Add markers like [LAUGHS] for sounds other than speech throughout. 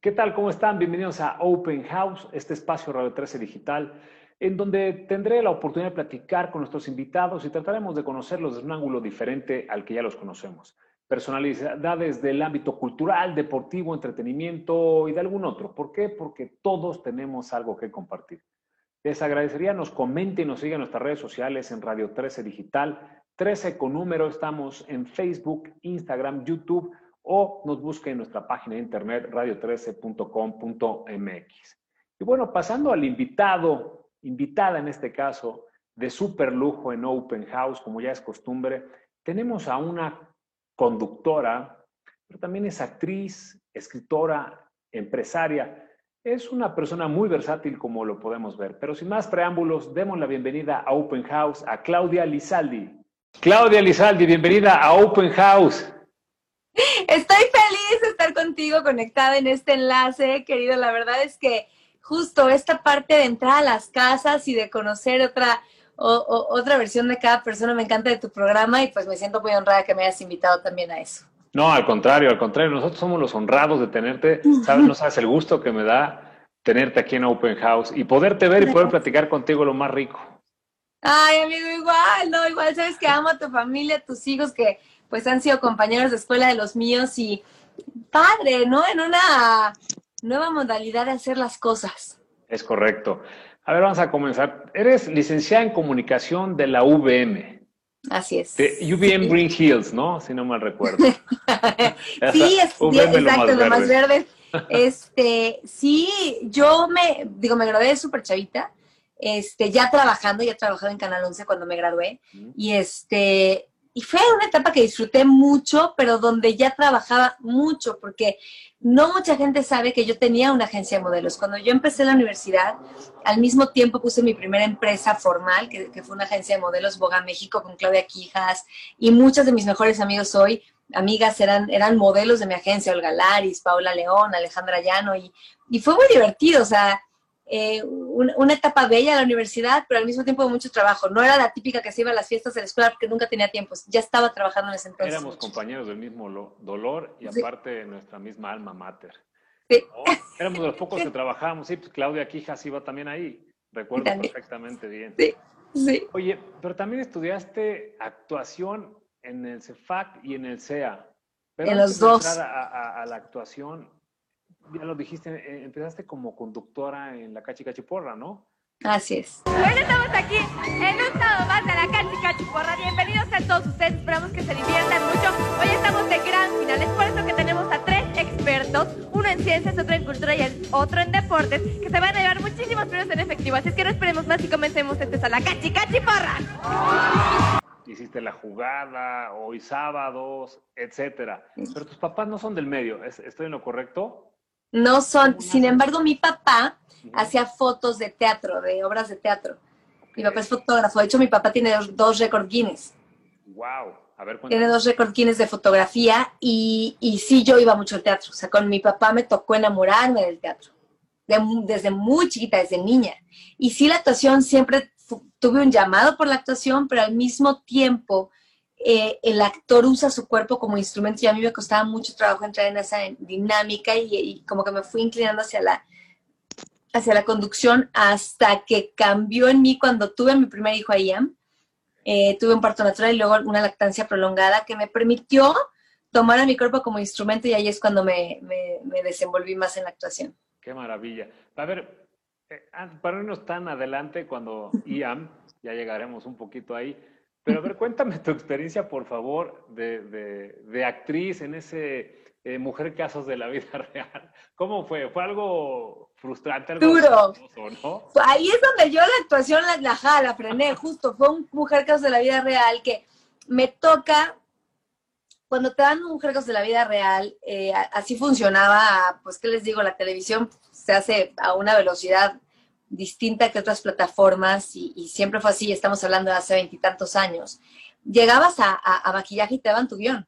¿Qué tal? ¿Cómo están? Bienvenidos a Open House, este espacio Radio 13 Digital, en donde tendré la oportunidad de platicar con nuestros invitados y trataremos de conocerlos desde un ángulo diferente al que ya los conocemos. Personalidades del ámbito cultural, deportivo, entretenimiento y de algún otro. ¿Por qué? Porque todos tenemos algo que compartir. Les agradecería nos comenten y nos sigan en nuestras redes sociales en Radio 13 Digital, 13 con número, estamos en Facebook, Instagram, YouTube o nos busquen en nuestra página de internet radio13.com.mx. Y bueno, pasando al invitado, invitada en este caso, de super lujo en Open House, como ya es costumbre, tenemos a una conductora, pero también es actriz, escritora, empresaria. Es una persona muy versátil como lo podemos ver. Pero sin más preámbulos, demos la bienvenida a Open House a Claudia Lizaldi. Claudia Lizaldi, bienvenida a Open House. Estoy feliz de estar contigo conectada en este enlace, querido. La verdad es que justo esta parte de entrar a las casas y de conocer otra, otra versión de cada persona me encanta de tu programa y pues me siento muy honrada que me hayas invitado también a eso. No, al contrario, al contrario, nosotros somos los honrados de tenerte. Sabes, no sabes el gusto que me da tenerte aquí en Open House y poderte ver y poder platicar contigo lo más rico. Ay, amigo, igual, no, igual sabes que amo a tu familia, a tus hijos que pues han sido compañeros de escuela de los míos y padre, ¿no? En una nueva modalidad de hacer las cosas. Es correcto. A ver, vamos a comenzar. Eres licenciada en comunicación de la UVM. Así es. De UVM Green Hills, ¿no? Si no mal recuerdo. [LAUGHS] sí, es, [LAUGHS] exacto, lo más, verde. [LAUGHS] Este, sí, yo me, digo, me gradué de súper chavita, este, ya trabajando, ya trabajado en Canal 11 cuando me gradué, y este, y fue una etapa que disfruté mucho, pero donde ya trabajaba mucho, porque no mucha gente sabe que yo tenía una agencia de modelos. Cuando yo empecé la universidad, al mismo tiempo puse mi primera empresa formal, que, fue una agencia de modelos Boga México con Claudia Quijas, y muchos de mis mejores amigos hoy, amigas, eran, eran modelos de mi agencia, Olga Laris, Paula León, Alejandra Llano, y, y fue muy divertido, o sea, eh, una, etapa bella de la universidad, pero al mismo tiempo de mucho trabajo. No era la típica que se iba a las fiestas de la escuela porque nunca tenía tiempo. Ya estaba trabajando en ese entonces. Éramos compañeros del mismo dolor y aparte nuestra misma alma mater. Sí. Éramos de los pocos que trabajábamos. Sí, pues Claudia Quijas iba también ahí. Recuerdo perfectamente bien. Sí, sí. Oye, pero también estudiaste actuación en el CEFAC y en el CEA. en los dos. a la actuación, ya lo dijiste, eh, empezaste como conductora en la Cachi Cachiporra, ¿no? Así es. Bueno, estamos aquí en un sábado más de la Cachi Cachiporra. Bienvenidos a todos ustedes, esperamos que se diviertan mucho. Hoy estamos de gran final, es por eso que tenemos a tres expertos, uno en ciencias, otro en cultura y el otro en deportes, que se van a llevar muchísimos premios en efectivo. Así es que no esperemos más y comencemos este a la Cachi Cachiporra. Hiciste la jugada, hoy sábados, etcétera. Pero tus papás no son del medio, ¿estoy en lo correcto? No son, sin embargo, mi papá hacía fotos de teatro, de obras de teatro. Mi papá es fotógrafo. De hecho, mi papá tiene dos, dos récord Guinness. Wow. A ver, tiene dos récord Guinness de fotografía y, y, sí, yo iba mucho al teatro. O sea, con mi papá me tocó enamorarme del teatro. desde muy chiquita, desde niña. Y sí, la actuación siempre tuve un llamado por la actuación, pero al mismo tiempo eh, el actor usa su cuerpo como instrumento y a mí me costaba mucho trabajo entrar en esa dinámica y, como que me fui inclinando hacia la, hacia la conducción hasta que cambió en mí cuando tuve mi primer hijo, Ian. Eh, tuve un parto natural y luego una lactancia prolongada que me permitió tomar a mi cuerpo como instrumento y ahí es cuando me, me, desenvolví más en la actuación. Qué maravilla. A ver, eh, para irnos tan adelante, cuando Ian, ya llegaremos un poquito ahí, pero a ver, cuéntame tu experiencia, por favor, de, actriz en ese eh, Mujer Casos de la Vida [LAUGHS] Real. ¿Cómo fue? ¿Fue algo frustrante? Algo Duro. ¿no? Ahí es donde yo la actuación la, la, la frené, justo. Fue un Mujer Casos de la Vida Real que me toca cuando te dan Mujer Casos de la vida real, eh, así funcionaba, pues, ¿qué les digo? La televisión se hace a una velocidad distinta que otras plataformas y, siempre fue así, estamos hablando de hace veintitantos años. Llegabas a, maquillaje y te daban tu guion.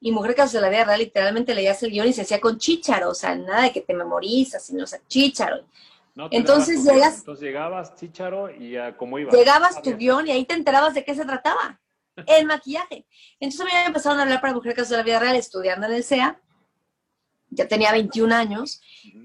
Y Mujer Casos de la Vida Real literalmente leías el guion y se hacía con chícharo, o sea, nada de que te memorizas, sino o sea, chícharo. entonces llegas... Entonces llegabas chícharo y ya, ¿cómo ibas? Llegabas tu guion y ahí te enterabas de qué se trataba, [LAUGHS] el maquillaje. Entonces me empezaron a hablar para Mujer Casos de la Vida Real estudiando en el CEA ya tenía 21 años,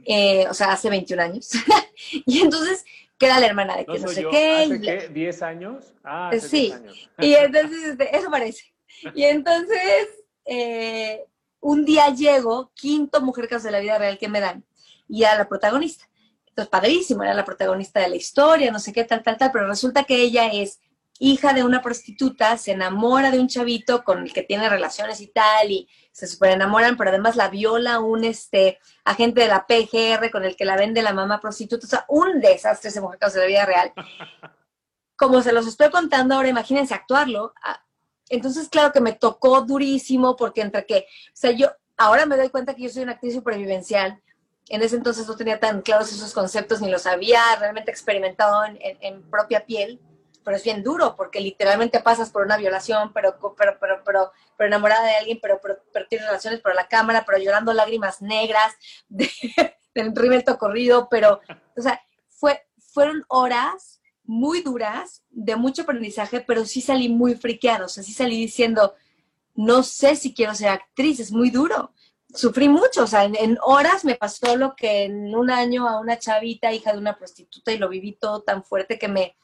eh, o sea, hace 21 años. [LAUGHS] y entonces queda la hermana de que no sé qué. ¿Hace qué? ¿10 años? Ah, sí. y entonces, este, eso parece. Y entonces, eh, un día llego, quinto Mujer Caso de la Vida Real que me dan, y a la protagonista. Entonces, padrísimo, era la protagonista de la historia, no sé qué, tal, tal, tal, pero resulta que ella es hija de una prostituta, se enamora de un chavito con el que tiene relaciones y tal, y se super enamoran, pero además la viola un este agente de la PGR con el que la vende la mamá prostituta, o sea, un desastre ese mujer de la vida real. [LAUGHS] Como se los estoy contando ahora, imagínense actuarlo. Ah, entonces, claro que me tocó durísimo, porque entre que, o sea, yo ahora me doy cuenta que yo soy una actriz supervivencial, en ese entonces no tenía tan claros esos conceptos, ni los había realmente experimentado en propia piel pero es bien duro porque literalmente pasas por una violación, pero, pero, pero, pero, pero enamorada de alguien, pero, pero, tienes relaciones por la cámara, pero llorando lágrimas negras de, [LAUGHS] del rimelto corrido, pero, o sea, fue, fueron horas muy duras, de mucho aprendizaje, pero sí salí muy friqueada, o sea, sí salí diciendo, no sé si quiero ser actriz, es muy duro. Sufrí mucho, o sea, en horas me pasó lo que en un año a una chavita, hija de una prostituta, y lo viví todo tan fuerte que me,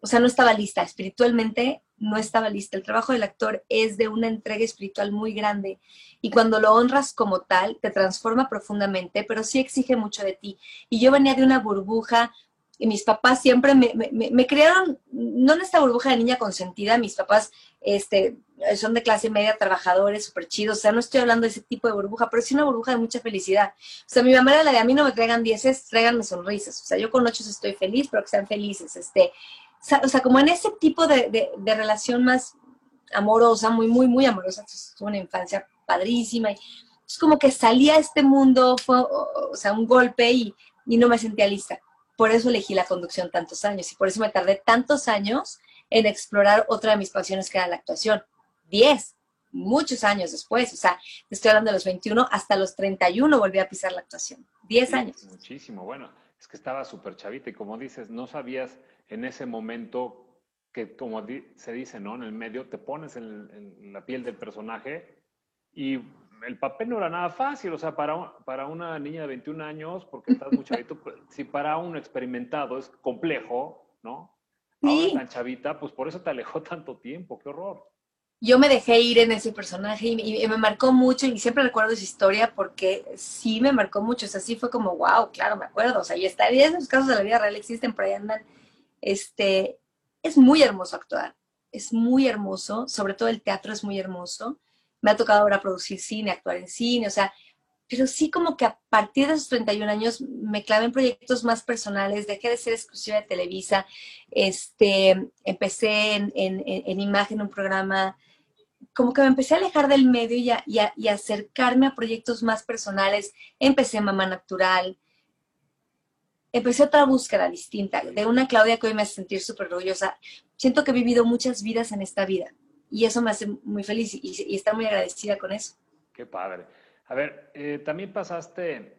o sea, no estaba lista, espiritualmente no estaba lista. El trabajo del actor es de una entrega espiritual muy grande y cuando lo honras como tal, te transforma profundamente, pero sí exige mucho de ti. Y yo venía de una burbuja y mis papás siempre me, me, me crearon, no en esta burbuja de niña consentida, mis papás este, son de clase media, trabajadores, súper chidos, o sea, no estoy hablando de ese tipo de burbuja, pero sí una burbuja de mucha felicidad. O sea, mi mamá era la de a mí no me traigan dieces, tráiganme sonrisas. O sea, yo con ocho estoy feliz, pero que sean felices. Este, o sea, como en ese tipo de, relación más amorosa, muy, muy, muy amorosa, fue una infancia padrísima. Y, es como que salía a este mundo, fue, o, sea, un golpe y, y no me sentía lista. Por eso elegí la conducción tantos años y por eso me tardé tantos años en explorar otra de mis pasiones que era la actuación. Diez, muchos años después, o sea, estoy hablando de los 21, hasta los 31 volví a pisar la actuación. Diez años. Muchísimo, bueno, es que estaba súper chavita y como dices, no sabías en ese momento que, como se dice, ¿no? En el medio te pones en, la piel del personaje y el papel no era nada fácil, o sea, para, para una niña de 21 años, porque estás muy chavito, [LAUGHS] pues, si para un experimentado es complejo, ¿no? Sí. Ahora tan chavita, pues por eso te alejó [LAUGHS] tanto tiempo, qué horror. Yo me dejé ir en ese personaje y, me marcó mucho y siempre recuerdo esa historia porque sí me marcó mucho, o sea, sí fue como, wow, claro, me acuerdo, o sea, y está, esos casos de la vida real existen, pero ahí andan este, es muy hermoso actuar, es muy hermoso, sobre todo el teatro es muy hermoso. Me ha tocado ahora producir cine, actuar en cine, o sea, pero sí como que a partir de esos 31 años me clavé en proyectos más personales, dejé de ser exclusiva de Televisa, este, empecé en, en, imagen, un programa, como que me empecé a alejar del medio y, y, y acercarme a proyectos más personales. Empecé Mamá Natural, empecé otra búsqueda distinta, de una Claudia que hoy me hace sentir súper orgullosa. Siento que he vivido muchas vidas en esta vida y eso me hace muy feliz y, y estar muy agradecida con eso. Qué padre. A ver, eh, también pasaste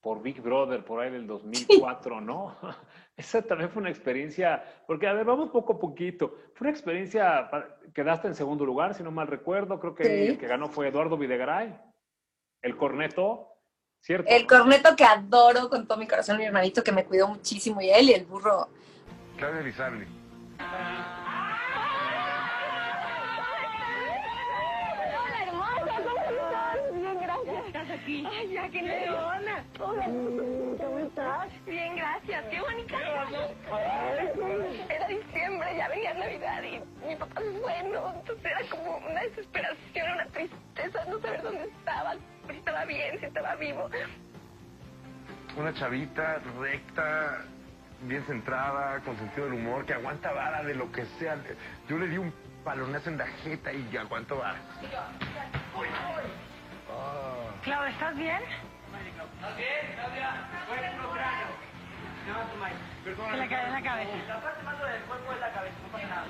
por Big Brother por ahí del 2004, ¿no? [LAUGHS] Esa también fue una experiencia, porque a ver, vamos poco a poquito. Fue una experiencia, quedaste en segundo lugar, si no mal recuerdo, creo que el que ganó fue Eduardo Videgaray, el corneto. El corneto que adoro con todo mi corazón, mi hermanito que me cuidó muchísimo y él y el burro. Claudia Lizardi. Bien, gracias. ¿Estás aquí? Ay, ya, qué leona. Hola, ¿cómo estás? Bien, gracias. Qué bonita. Era diciembre, ya venía Navidad y mi papá es bueno. Entonces era como una desesperación, una tristeza, no saber dónde estaba si estaba bien, si estaba vivo. Una chavita recta, bien centrada, con sentido del humor, que aguanta vara de lo que sea. Yo le di un palonazo en la jeta y aguanto vara. Claudia, ¿estás bien? ¿Estás bien, Claudia? Fue el cráneo. Perdón. Se le cae en la cabeza. La parte más del cuerpo es la cabeza, no pasa nada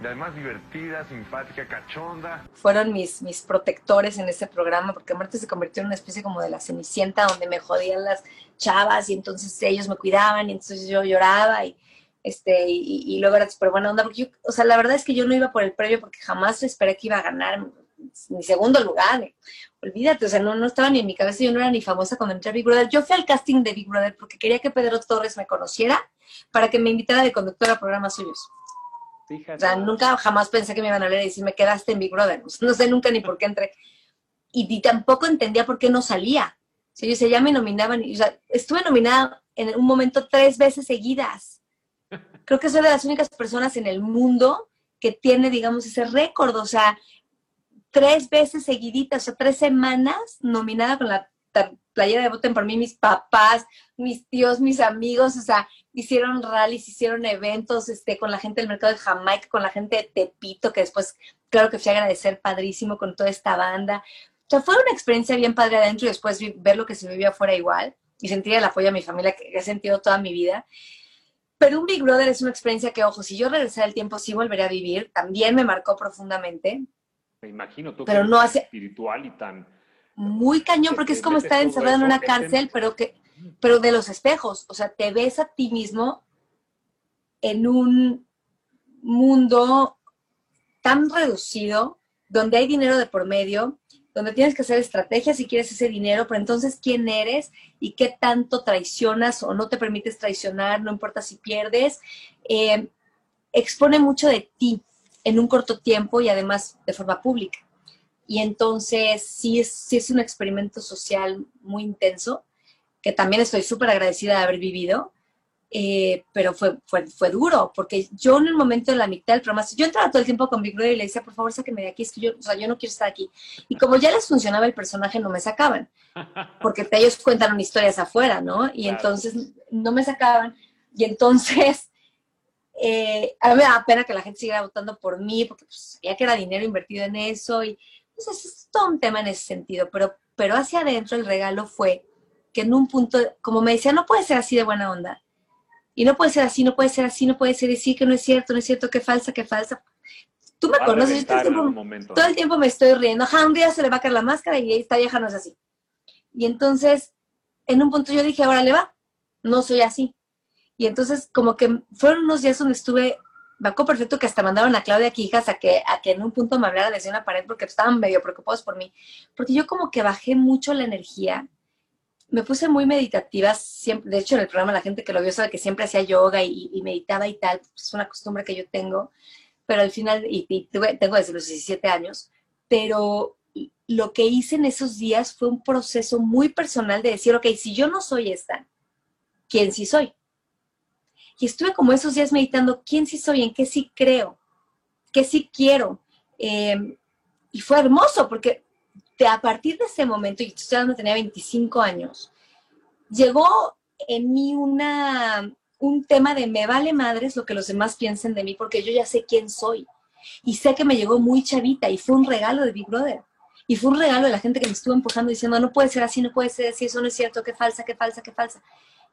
y además divertida, simpática, cachonda. Fueron mis, mis protectores en ese programa, porque Marta se convirtió en una especie como de la cenicienta, donde me jodían las chavas y entonces ellos me cuidaban y entonces yo lloraba y, este, y, luego era súper buena onda, porque yo, o sea, la verdad es que yo no iba por el premio porque jamás esperé que iba a ganar, mi segundo lugar. Olvídate, o sea, no, no estaba ni en mi cabeza, yo no era ni famosa cuando entré a Big Brother. Yo fui al casting de Big Brother porque quería que Pedro Torres me conociera para que me invitara de conductora a programas suyos. O sea, nunca jamás pensé que me iban a leer y decir, me quedaste en Big Brother. no sé nunca ni por qué entré. Y, tampoco entendía por qué no salía. O sea, yo decía, ya me nominaban. o sea, estuve nominada en un momento tres veces seguidas. [LAUGHS] Creo que soy de las únicas personas en el mundo que tiene, digamos, ese récord. O sea, tres veces seguiditas, o sea, tres semanas nominada con la playera de Voten por mí, mis papás, mis tíos, mis amigos, o sea, hicieron rallies, hicieron eventos este, con la gente del mercado de Jamaica, con la gente de Tepito, que después, claro que fui a agradecer padrísimo con toda esta banda. O sea, fue una experiencia bien padre adentro y después ver lo que se vivía afuera igual y sentir el apoyo a mi familia que he sentido toda mi vida. Pero un Big Brother es una experiencia que, ojo, si yo regresara el tiempo, sí volvería a vivir. También me marcó profundamente. Me imagino, tú pero no hace espiritual y tan muy cañón porque es como estar encerrado en una cárcel, pero que pero de los espejos, o sea, te ves a ti mismo en un mundo tan reducido, donde hay dinero de por medio, donde tienes que hacer estrategias si quieres ese dinero, pero entonces quién eres y qué tanto traicionas o no te permites traicionar, no importa si pierdes, eh, expone mucho de ti en un corto tiempo y además de forma pública. Y entonces sí es, sí es un experimento social muy intenso, que también estoy súper agradecida de haber vivido, eh, pero fue, fue, fue, duro, porque yo en el momento de la mitad del programa, yo entraba todo el tiempo con Big Brother y le decía, por favor, sáqueme de aquí, es que yo, o sea, yo no quiero estar aquí. Y como ya les funcionaba el personaje, no me sacaban, [LAUGHS] porque ellos cuentan historias afuera, ¿no? Y entonces no me sacaban, y entonces... Eh, a mí me da pena que la gente siguiera votando por mí, porque pues, sabía que era dinero invertido en eso, y, entonces es todo un tema en ese sentido, pero, pero hacia adentro el regalo fue que en un punto, como me decía, no puede ser así de buena onda. Y no puede ser así, no puede ser así, no puede ser así, que no es cierto, no es cierto, que falsa, que falsa. Tú me conoces, yo todo el, tiempo, todo el tiempo me estoy riendo. Ajá, un día se le va a caer la máscara y esta vieja no es así. Y entonces, en un punto yo dije, ahora le va, no soy así. Y entonces, como que fueron unos días donde estuve me acuerdo perfecto que hasta mandaron a Claudia Quijas a que, a que en un punto me hablara desde una pared porque estaban medio preocupados por mí. Porque yo como que bajé mucho la energía, me puse muy meditativa, siempre, de hecho en el programa la gente que lo vio sabe que siempre hacía yoga y, meditaba y tal, es una costumbre que yo tengo, pero al final, y, tengo desde los 17 años, pero lo que hice en esos días fue un proceso muy personal de decir, ok, si yo no soy esta, ¿quién sí soy? Y estuve como esos días meditando quién sí soy, en qué sí creo, qué sí quiero. Em, y fue hermoso porque a partir de ese momento, y estoy hablando, tenía 25 años, llegó en mí una, un tema de me vale madres lo que los demás piensen de mí porque yo ya sé quién soy. Y sé que me llegó muy chavita y fue un regalo de Big Brother. Y fue un regalo de la gente que me estuvo empujando diciendo, no puede ser así, no puede ser así, eso no es cierto, qué falsa, qué falsa, qué falsa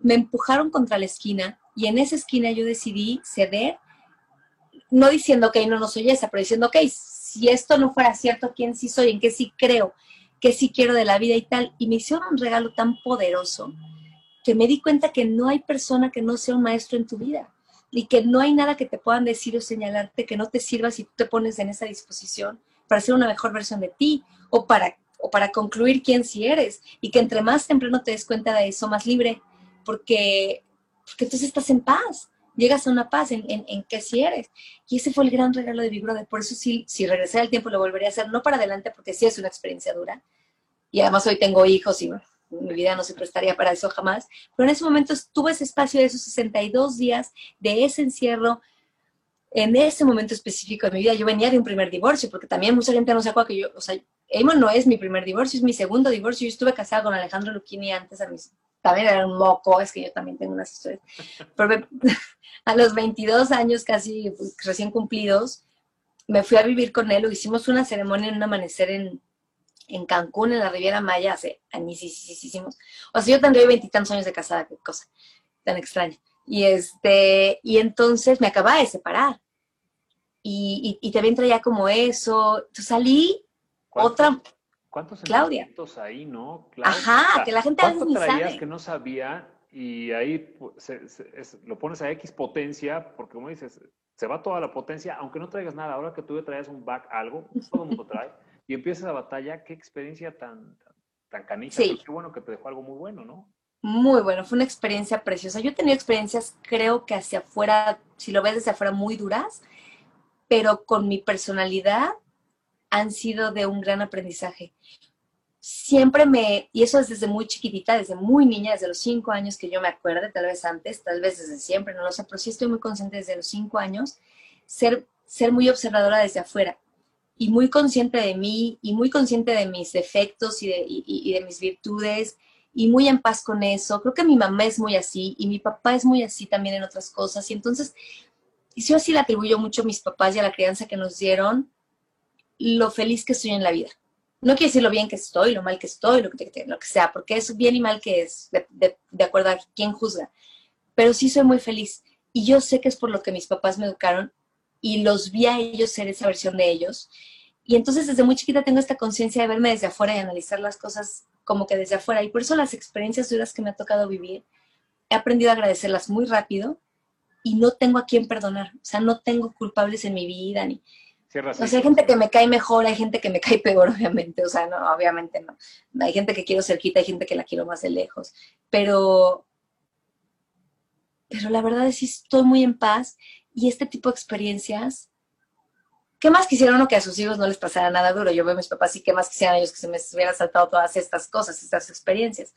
me empujaron contra la esquina y en esa esquina yo decidí ceder, no diciendo, ok, no, no soy esa, pero diciendo, ok, si esto no fuera cierto, ¿quién sí soy? ¿En qué sí creo? ¿Qué sí quiero de la vida y tal? Y me hicieron un regalo tan poderoso que me di cuenta que no hay persona que no sea un maestro en tu vida y que no hay nada que te puedan decir o señalarte que no te sirva si tú te pones en esa disposición para ser una mejor versión de ti o para, o para concluir quién sí eres y que entre más temprano te des cuenta de eso, más libre porque, porque entonces estás en paz, llegas a una paz en, en, que si eres. Y ese fue el gran regalo de Big Brother. Por eso sí, si regresé al tiempo lo volvería a hacer, no para adelante, porque sí es una experiencia dura. Y además hoy tengo hijos y mi vida no se prestaría para eso jamás. Pero en ese momento tuve ese espacio de esos 62 días, de ese encierro, en ese momento específico de mi vida. Yo venía de un primer divorcio, porque también mucha gente no se acuerda que yo, o sea, Eamon no es mi primer divorcio, es mi segundo divorcio. Yo estuve casada con Alejandro Luchini antes a mis también era un moco, es que yo también tengo unas historias. Pero [LAUGHS] a los 22 años casi pues, recién cumplidos, me fui a vivir con él, hicimos una ceremonia en un amanecer en, en Cancún, en la Riviera Maya, hace hicimos. O sea, yo tendría veintitantos años de casada, qué cosa tan extraña. Y, este, y entonces me acababa de separar. Y, y, y también traía como eso. Entonces salí otra, ¿Cuántos Claudia. ahí, no? Ajá, que la gente ¿Cuánto traías que no sabía y ahí lo pones a X potencia, porque como dices, se va toda la potencia, aunque no traigas nada. Ahora que tú traes un back algo, [LAUGHS] todo el mundo trae, y empiezas la batalla, qué experiencia tan, tan, canija. Sí. Qué bueno que te dejó algo muy bueno, ¿no? Muy bueno, fue una experiencia preciosa. Yo he tenido experiencias, creo que hacia afuera, si lo ves desde afuera, muy duras, pero con mi personalidad han sido de un gran aprendizaje. Siempre me, y eso es desde muy chiquitita, desde muy niña, desde los cinco años que yo me acuerde, tal vez antes, tal vez desde siempre, no lo sé, pero sí estoy muy consciente desde los cinco años, ser, ser muy observadora desde afuera y muy consciente de mí y muy consciente de mis defectos y de, y de mis virtudes y muy en paz con eso. Creo que mi mamá es muy así y mi papá es muy así también en otras cosas. Y entonces, yo así le atribuyo mucho a mis papás y a la crianza que nos dieron lo feliz que estoy en la vida. No quiere decir lo bien que estoy, lo mal que estoy, lo que, lo sea, porque es bien y mal que es, de, de acuerdo a quién juzga. Pero sí soy muy feliz. Y yo sé que es por lo que mis papás me educaron y los vi a ellos ser esa versión de ellos. Y entonces desde muy chiquita tengo esta conciencia de verme desde afuera y analizar las cosas como que desde afuera. Y por eso las experiencias duras que me ha tocado vivir, he aprendido a agradecerlas muy rápido y no tengo a quién perdonar. O sea, no tengo culpables en mi vida ni, o sea, hay gente que me cae mejor, hay gente que me cae [LAUGHS] peor, obviamente. O sea, no, obviamente no. Hay gente que quiero cerquita, hay gente que la quiero más de lejos. Pero, pero la verdad es que estoy muy en paz y este tipo de experiencias, ¿qué más quisiera uno que a sus hijos no les pasara nada duro? Yo veo a mis papás y qué más quisieran ellos que se me hubieran saltado todas estas cosas, estas experiencias.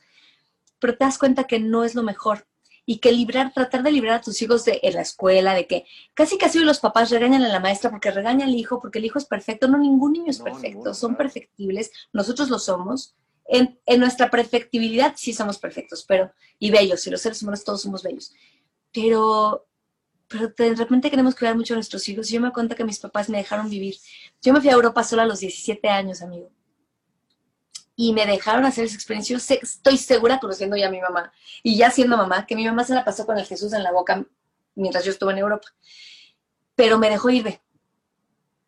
Pero te das cuenta que no es lo mejor y que librar, tratar de librar a tus hijos de la escuela, de que casi casi los papás regañan a la maestra porque regaña al hijo, porque el hijo es perfecto. No, ningún niño es perfecto, son perfectibles, nosotros lo somos. En, en, nuestra perfectibilidad sí somos perfectos, pero, y bellos, y los seres humanos todos somos bellos. Pero, pero de repente queremos cuidar mucho a nuestros hijos. Yo me cuenta que mis papás me dejaron vivir. Yo me fui a Europa sola a los 17 años, amigo y me dejaron hacer esa experiencia. Yo estoy segura, conociendo ya a mi mamá y ya siendo mamá, que mi mamá se la pasó con el Jesús en la boca mientras yo estuve en Europa. Pero me dejó irme.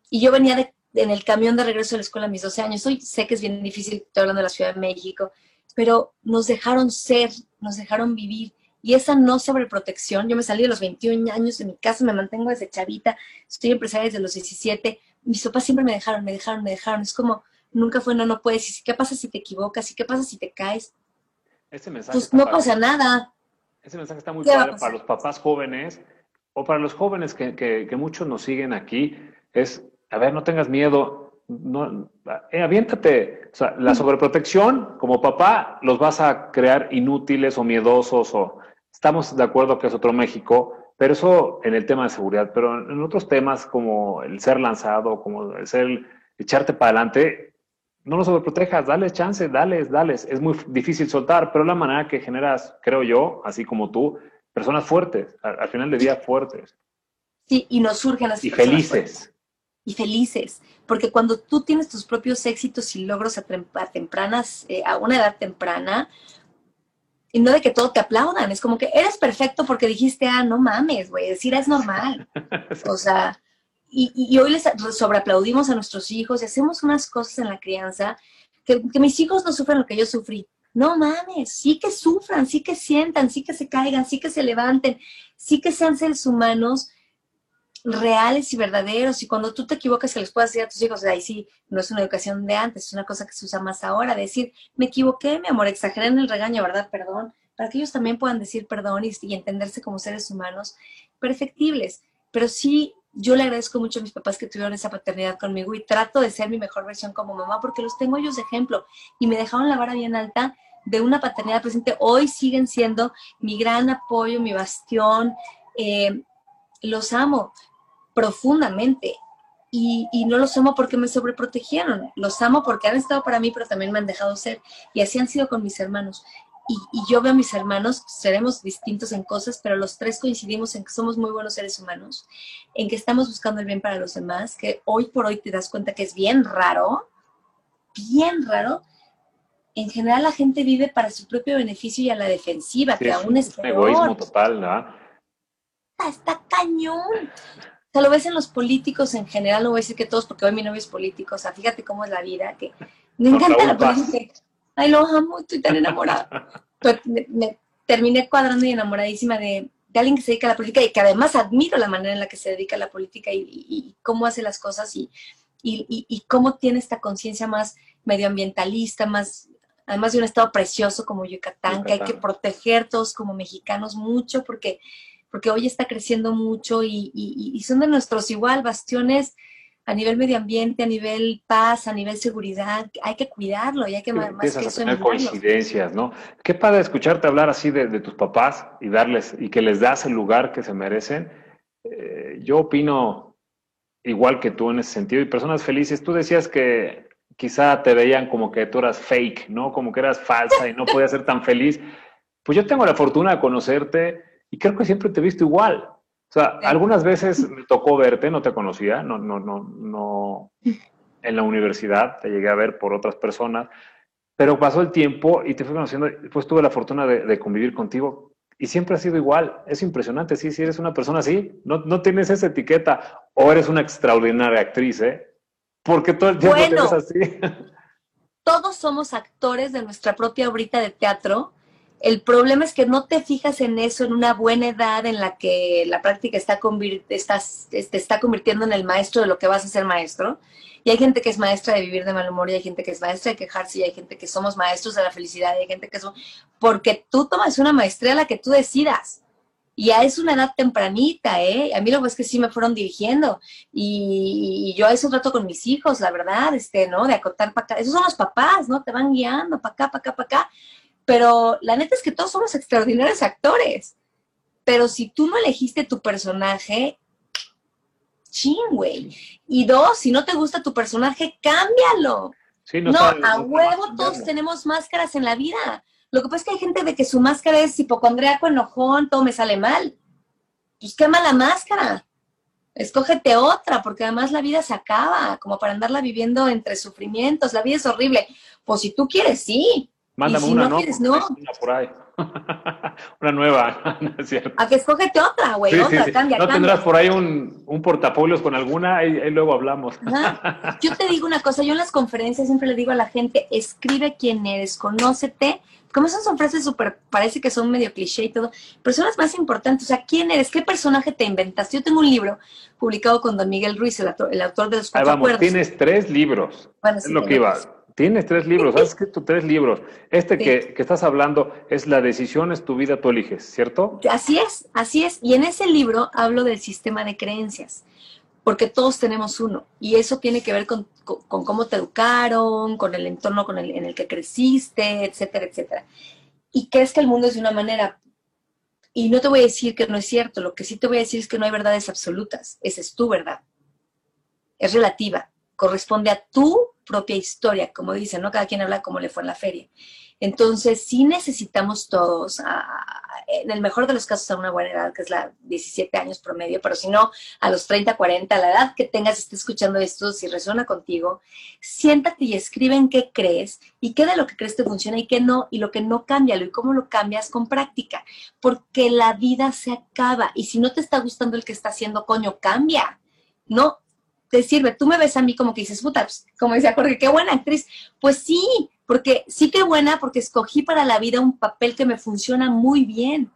Y yo venía en el camión de regreso de la escuela a mis 12 años. Hoy sé que es bien difícil, estoy hablando de la Ciudad de México, pero nos dejaron ser, nos dejaron vivir. Y esa no sobreprotección, yo me salí de los 21 años de mi casa, me mantengo desde chavita, estoy empresaria desde los 17. Mis papás siempre me dejaron, me dejaron, me dejaron. Es como, nunca fue no, no puedes. ¿Y qué pasa si te equivocas? ¿Y qué pasa si te caes? Ese mensaje pues no pasa nada. Ese mensaje está muy claro para los papás jóvenes o para los jóvenes que, que, muchos nos siguen aquí. Es, a ver, no tengas miedo, no, eh, aviéntate. O sea, la sobreprotección, como papá, los vas a crear inútiles o miedosos o estamos de acuerdo que es otro México, pero eso en el tema de seguridad, pero en otros temas como el ser lanzado, como el ser echarte para adelante, no lo sobreprotejas, dale chance, dale, dale. Es muy difícil soltar, pero la manera que generas, creo yo, así como tú, personas fuertes, al, final del día fuertes. Sí, y nos surgen las Y felices. Y felices, porque cuando tú tienes tus propios éxitos y logros a, tempranas, eh, a una edad temprana, y no de que todo te aplaudan, es como que eres perfecto porque dijiste, ah, no mames, güey, decir es normal. [LAUGHS] o sea, y, hoy les sobreaplaudimos a nuestros hijos y hacemos unas cosas en la crianza que, mis hijos no sufren lo que yo sufrí. No mames, sí que sufran, sí que sientan, sí que se caigan, sí que se levanten, sí que sean seres humanos reales y verdaderos. Y cuando tú te equivocas, que les puedas decir a tus hijos, ahí sí, no es una educación de antes, es una cosa que se usa más ahora, decir, me equivoqué, mi amor, exageré en el regaño, ¿verdad? Perdón, para que ellos también puedan decir perdón y, y entenderse como seres humanos perfectibles. Pero sí yo le agradezco mucho a mis papás que tuvieron esa paternidad conmigo y trato de ser mi mejor versión como mamá porque los tengo ellos de ejemplo y me dejaron la vara bien alta de una paternidad presente. Hoy siguen siendo mi gran apoyo, mi bastión. Eh, los amo profundamente y, y, no los amo porque me sobreprotegieron. Los amo porque han estado para mí, pero también me han dejado ser. Y así han sido con mis hermanos y, yo veo a mis hermanos, seremos distintos en cosas, pero los tres coincidimos en que somos muy buenos seres humanos, en que estamos buscando el bien para los demás, que hoy por hoy te das cuenta que es bien raro, bien raro. En general la gente vive para su propio beneficio y a la defensiva, que aún es un egoísmo total, ¿no? Está cañón. O sea, lo ves en los políticos en general, no voy a decir que todos, porque hoy mi novio es político, o sea, fíjate cómo es la vida, que me encanta la política ay, lo amo, estoy tan enamorada. [LAUGHS] me, terminé cuadrando y enamoradísima de, alguien que se dedica a la política y que además admiro la manera en la que se dedica a la política y, cómo hace las cosas y, y, cómo tiene esta conciencia más medioambientalista, más, además de un estado precioso como Yucatán, que hay que proteger todos como mexicanos mucho, porque, porque hoy está creciendo mucho y, y son de nuestros igual bastiones a nivel medio ambiente, a nivel paz, a nivel seguridad, hay que cuidarlo y hay que más, que eso, a tener coincidencias, ¿no? Qué padre escucharte hablar así de, tus papás y darles y que les das el lugar que se merecen. Eh, yo opino igual que tú en ese sentido y personas felices. Tú decías que quizá te veían como que tú eras fake, ¿no? Como que eras falsa y no podías ser tan feliz. Pues yo tengo la fortuna de conocerte y creo que siempre te he visto igual. O sea, algunas veces me tocó verte, no te conocía, no, no, no, no, en la universidad te llegué a ver por otras personas, pero pasó el tiempo y te fui conociendo, pues tuve la fortuna de, convivir contigo y siempre ha sido igual, es impresionante, sí, si eres una persona así, no, no tienes esa etiqueta o eres una extraordinaria actriz, ¿eh? Porque todo el tiempo bueno, así. [LAUGHS] Todos somos actores de nuestra propia obrita de teatro el problema es que no te fijas en eso en una buena edad en la que la práctica está, estás, te está convirtiendo en el maestro de lo que vas a ser maestro. Y hay gente que es maestra de vivir de mal humor, y hay gente que es maestra de quejarse, y hay gente que somos maestros de la felicidad, y hay gente que son... Porque tú tomas una maestría a la que tú decidas. Y ya es una edad tempranita, ¿eh? A mí lo que es que sí me fueron dirigiendo. Y, yo a eso trato con mis hijos, la verdad, este, ¿no? De acotar para acá. Esos son los papás, ¿no? Te van guiando para acá, para acá, para acá. Pero la neta es que todos somos extraordinarios actores. Pero si tú no elegiste tu personaje, ching, güey. Y dos, si no te gusta tu personaje, cámbialo. no, a huevo todos tenemos máscaras en la vida. Lo que pasa es que hay gente de que su máscara es hipocondriaco, enojón, todo me sale mal. Pues quema la máscara. Escógete otra, porque además la vida se acaba, como para andarla viviendo entre sufrimientos. La vida es horrible. Pues si tú quieres, sí. Mándame una, no, Una por ahí. [LAUGHS] una nueva, [LAUGHS] A que escógete otra, güey, otra, cambia, ¿No tendrás por ahí un, un portafolios con alguna? Ahí, luego hablamos. Yo te digo una cosa, yo en las conferencias siempre le digo a la gente, escribe quién eres, conócete. Como esas son frases súper, parece que son medio cliché y todo, pero son las más importantes. O sea, ¿quién eres? ¿Qué personaje te inventas? Yo tengo un libro publicado con Don Miguel Ruiz, el autor, el autor de los cuatro Ahí vamos, tienes tres libros. es lo que iba. Tienes tres libros, has [LAUGHS] escrito tres libros. Este que, estás hablando es La decisión es tu vida, tú eliges, ¿cierto? Así es, así es. Y en ese libro hablo del sistema de creencias, porque todos tenemos uno. Y eso tiene que ver con, cómo te educaron, con el entorno con el, en el que creciste, etcétera, etcétera. Y crees que el mundo es de una manera. Y no te voy a decir que no es cierto, lo que sí te voy a decir es que no hay verdades absolutas. Esa es tu verdad. Es relativa, corresponde a tu propia historia, como dicen, ¿no? Cada quien habla como le fue en la feria. Entonces, sí necesitamos todos, en el mejor de los casos, a una buena edad, que es la 17 años promedio, pero si no, a los 30, 40, a la edad que tengas, esté escuchando esto, si resuena contigo, siéntate y escribe en qué crees y qué de lo que crees te funciona y qué no, y lo que no, cámbialo y cómo lo cambias con práctica, porque la vida se acaba y si no te está gustando el que está haciendo, coño, cambia. No, te sirve. Tú me ves a mí como que dices, puta, pues, como decía Jorge, qué buena actriz. Pues sí, porque sí que buena, porque escogí para la vida un papel que me funciona muy bien.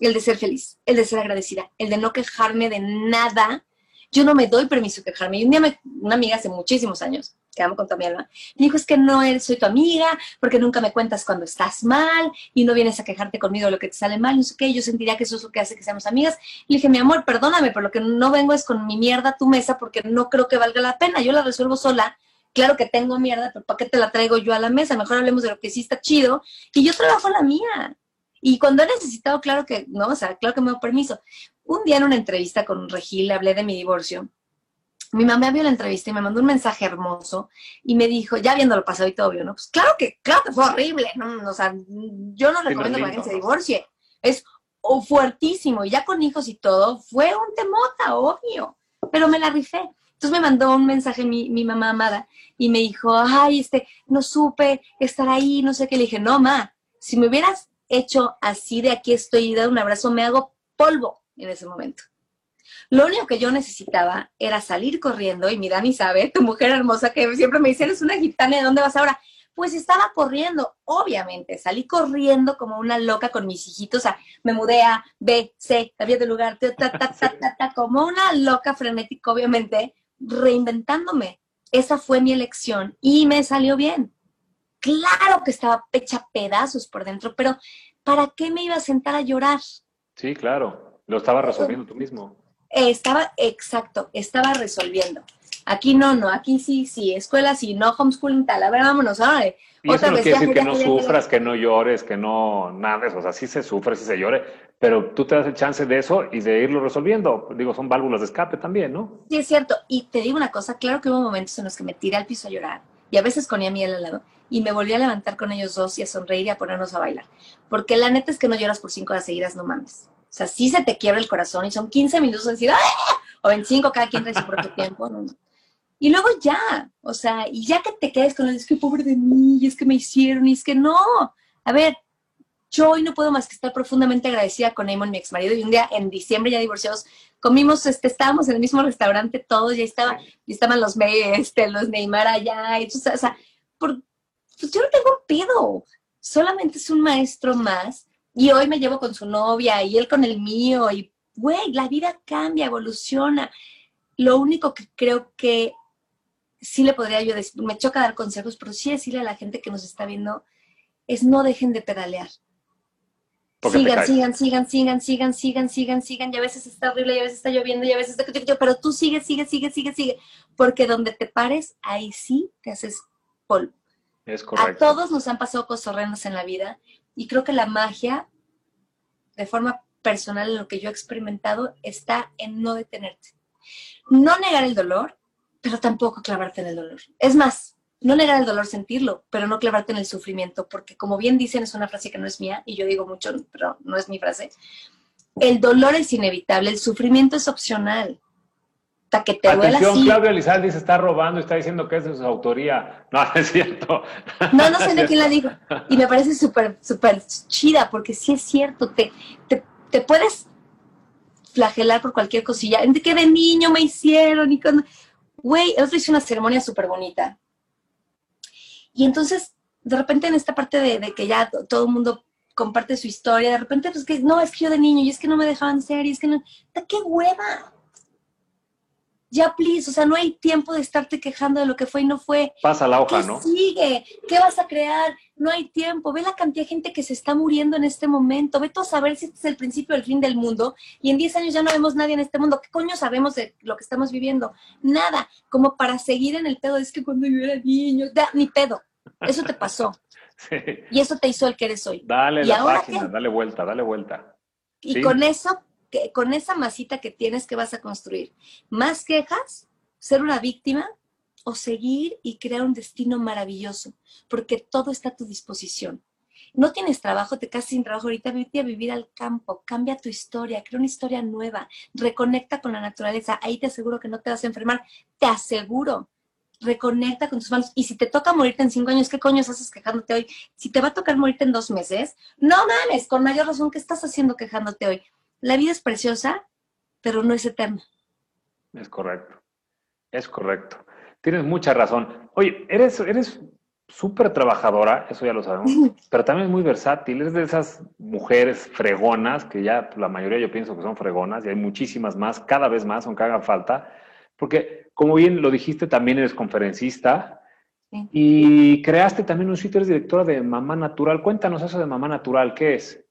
El de ser feliz, el de ser agradecida, el de no quejarme de nada. Yo no me doy permiso de quejarme. Y un día me, una amiga hace muchísimos años que amo con toda mi alma, me dijo, es que no soy tu amiga, porque nunca me cuentas cuando estás mal y no vienes a quejarte conmigo de lo que te sale mal, no sé qué, yo sentiría que eso es lo que hace que seamos amigas. le dije, mi amor, perdóname, pero lo que no vengo es con mi mierda a tu mesa porque no creo que valga la pena, yo la resuelvo sola. Claro que tengo mierda, pero ¿para qué te la traigo yo a la mesa? Mejor hablemos de lo que sí está chido y yo trabajo la mía. Y cuando he necesitado, claro que, no, o sea, claro que me doy permiso. Un día en una entrevista con Regil hablé de mi divorcio mi mamá vio la entrevista y me mandó un mensaje hermoso y me dijo, ya viéndolo pasado y todo obvio, ¿no? Pues claro que, claro que fue horrible, ¿no? O sea, yo no recomiendo que alguien se divorcie. Es fuertísimo y ya con hijos y todo, fue un temota, obvio, pero me la rifé. Entonces me mandó un mensaje mi, mi mamá amada y me dijo, ay, este, no supe estar ahí, no sé qué. Le dije, no, ma, si me hubieras hecho así de aquí estoy y dado un abrazo, me hago polvo en ese momento. Lo único que yo necesitaba era salir corriendo, y mi Dani sabe, tu mujer hermosa que siempre me dice, eres una gitana, ¿de dónde vas ahora? Pues estaba corriendo, obviamente, salí corriendo como una loca con mis hijitos, o sea, me mudé a B, C, había de lugar, como una loca frenética, obviamente, reinventándome. esa fue mi elección y me salió bien. Claro que estaba pecha pedazos por dentro, pero ¿para qué me iba a sentar a llorar? Sí, claro, lo estaba resolviendo tú mismo. estaba, exacto, estaba resolviendo. Aquí no, no, aquí sí, sí, escuela sí, no homeschooling tal. A ver, vámonos, ahora. Y eso no quiere decir que no sufras, que no llores, que no nada. O sea, sí se sufre, sí se llore, pero tú te das el chance de eso y de irlo resolviendo. Digo, son válvulas de escape también, ¿no? Sí, es cierto. Y te digo una cosa, claro que hubo momentos en los que me tiré al piso a llorar y a veces con a mí al lado y me volví a levantar con ellos dos y a sonreír y a ponernos a bailar. Porque la neta es que no lloras por cinco horas seguidas, no mames. O sea, sí se te quiebra el corazón y son 15 minutos de decir, ¡Ah! o 25, cada quien trae su propio [LAUGHS] tiempo. No. Y luego ya, o sea, y ya que te quedes con el, es que pobre de mí, y es que me hicieron, y es que no. A ver, yo hoy no puedo más que estar profundamente agradecida con Eamon, mi ex marido, y un día en diciembre ya divorciados, comimos, este, estábamos en el mismo restaurante todos, ya estaba, estaban los, este, los Neymar allá, y o sea, por, pues yo no tengo un pedo, solamente es un maestro más, y hoy me llevo con su novia, y él con el mío, y güey, la vida cambia, evoluciona. Lo único que creo que sí le podría yo decir, me choca dar consejos, pero sí decirle a la gente que nos está viendo, es no dejen de pedalear. Sigan, sigan, sigan, sigan, sigan, sigan, sigan, sigan, y a veces está horrible, y a veces está lloviendo, y a veces está... Pero tú sigue, sigue, sigue, sigue, sigue, porque donde te pares, ahí sí te haces polvo. Es correcto. A todos nos han pasado cosas horrendas en la vida, y creo que la magia, de forma personal, en lo que yo he experimentado, está en no detenerte. No negar el dolor, pero tampoco clavarte en el dolor. Es más, no negar el dolor, sentirlo, pero no clavarte en el sufrimiento, porque como bien dicen, es una frase que no es mía, y yo digo mucho, pero no es mi frase. El dolor es inevitable, el sufrimiento es opcional. Hasta que te Atención, así. Claudia Elizalde se está robando, está diciendo que es de su autoría. No, [LAUGHS] es cierto. No, no sé de [LAUGHS] quién la dijo. Y me parece súper, súper chida, porque sí es cierto, te, te, te puedes flagelar por cualquier cosilla. Que de niño me hicieron y cuando güey, el otro hizo una ceremonia súper bonita. Y entonces, de repente en esta parte de, que ya todo el mundo comparte su historia, de repente, pues que no, es que yo de niño, y es que no me dejaban ser, y es que no, ¡qué hueva! Ya, please, o sea, no hay tiempo de estarte quejando de lo que fue y no fue. Pasa la hoja, ¿Qué ¿no? Sigue, ¿qué vas a crear? No hay tiempo. Ve la cantidad de gente que se está muriendo en este momento. Ve todo a saber si este es el principio del fin del mundo y en 10 años ya no vemos nadie en este mundo. ¿Qué coño sabemos de lo que estamos viviendo? Nada. Como para seguir en el pedo, es que cuando yo era niño, ni pedo. Eso te pasó. [LAUGHS] Sí. Y eso te hizo el que eres hoy. Dale la página, dale vuelta, dale vuelta. Y con eso con esa masita que tienes que vas a construir. Más quejas, ser una víctima o seguir y crear un destino maravilloso, porque todo está a tu disposición. No tienes trabajo, te casas sin trabajo ahorita, vete a vivir al campo, cambia tu historia, crea una historia nueva, reconecta con la naturaleza, ahí te aseguro que no te vas a enfermar, te aseguro. Reconecta con tus manos. Y si te toca morirte en cinco años, ¿qué coño haces quejándote hoy? Si te va a tocar morirte en dos meses, no mames, con mayor razón, ¿qué estás haciendo quejándote hoy? La vida es preciosa, pero no es eterna. Es correcto, es correcto. Tienes mucha razón. Oye, eres, eres súper trabajadora, eso ya lo sabemos, pero también es muy versátil. Eres de esas mujeres fregonas, que ya la mayoría yo pienso que son fregonas, y hay muchísimas más, cada vez más, aunque haga falta, porque como bien lo dijiste, también eres conferencista y creaste también un sitio, eres directora de Mamá Natural. Cuéntanos eso de Mamá Natural, ¿qué es?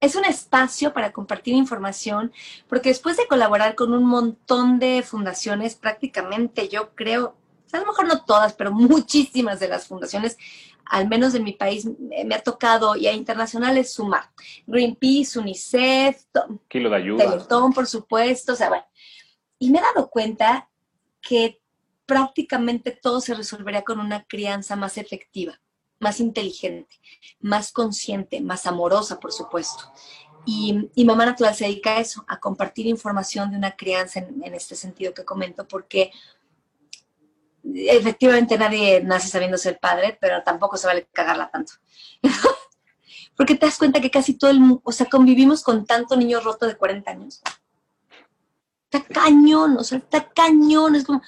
Es un espacio para compartir información, porque después de colaborar con un montón de fundaciones, prácticamente yo creo, a lo mejor no todas, pero muchísimas de las fundaciones, al menos en mi país, me ha tocado y a internacionales sumar. Greenpeace, UNICEF, Kilo de ayuda. Teletón, por supuesto, o sea, bueno. Y me he dado cuenta que prácticamente todo se resolvería con una crianza más efectiva más inteligente, más consciente, más amorosa, por supuesto. Y, Mamá Natural se dedica a eso, a compartir información de una crianza en, este sentido que comento, porque efectivamente nadie nace sabiendo ser padre, pero tampoco se vale cagarla tanto. [LAUGHS] porque te das cuenta que casi todo el mundo, o sea, convivimos con tanto niño roto de 40 años. Está cañón, o sea, está cañón, es como...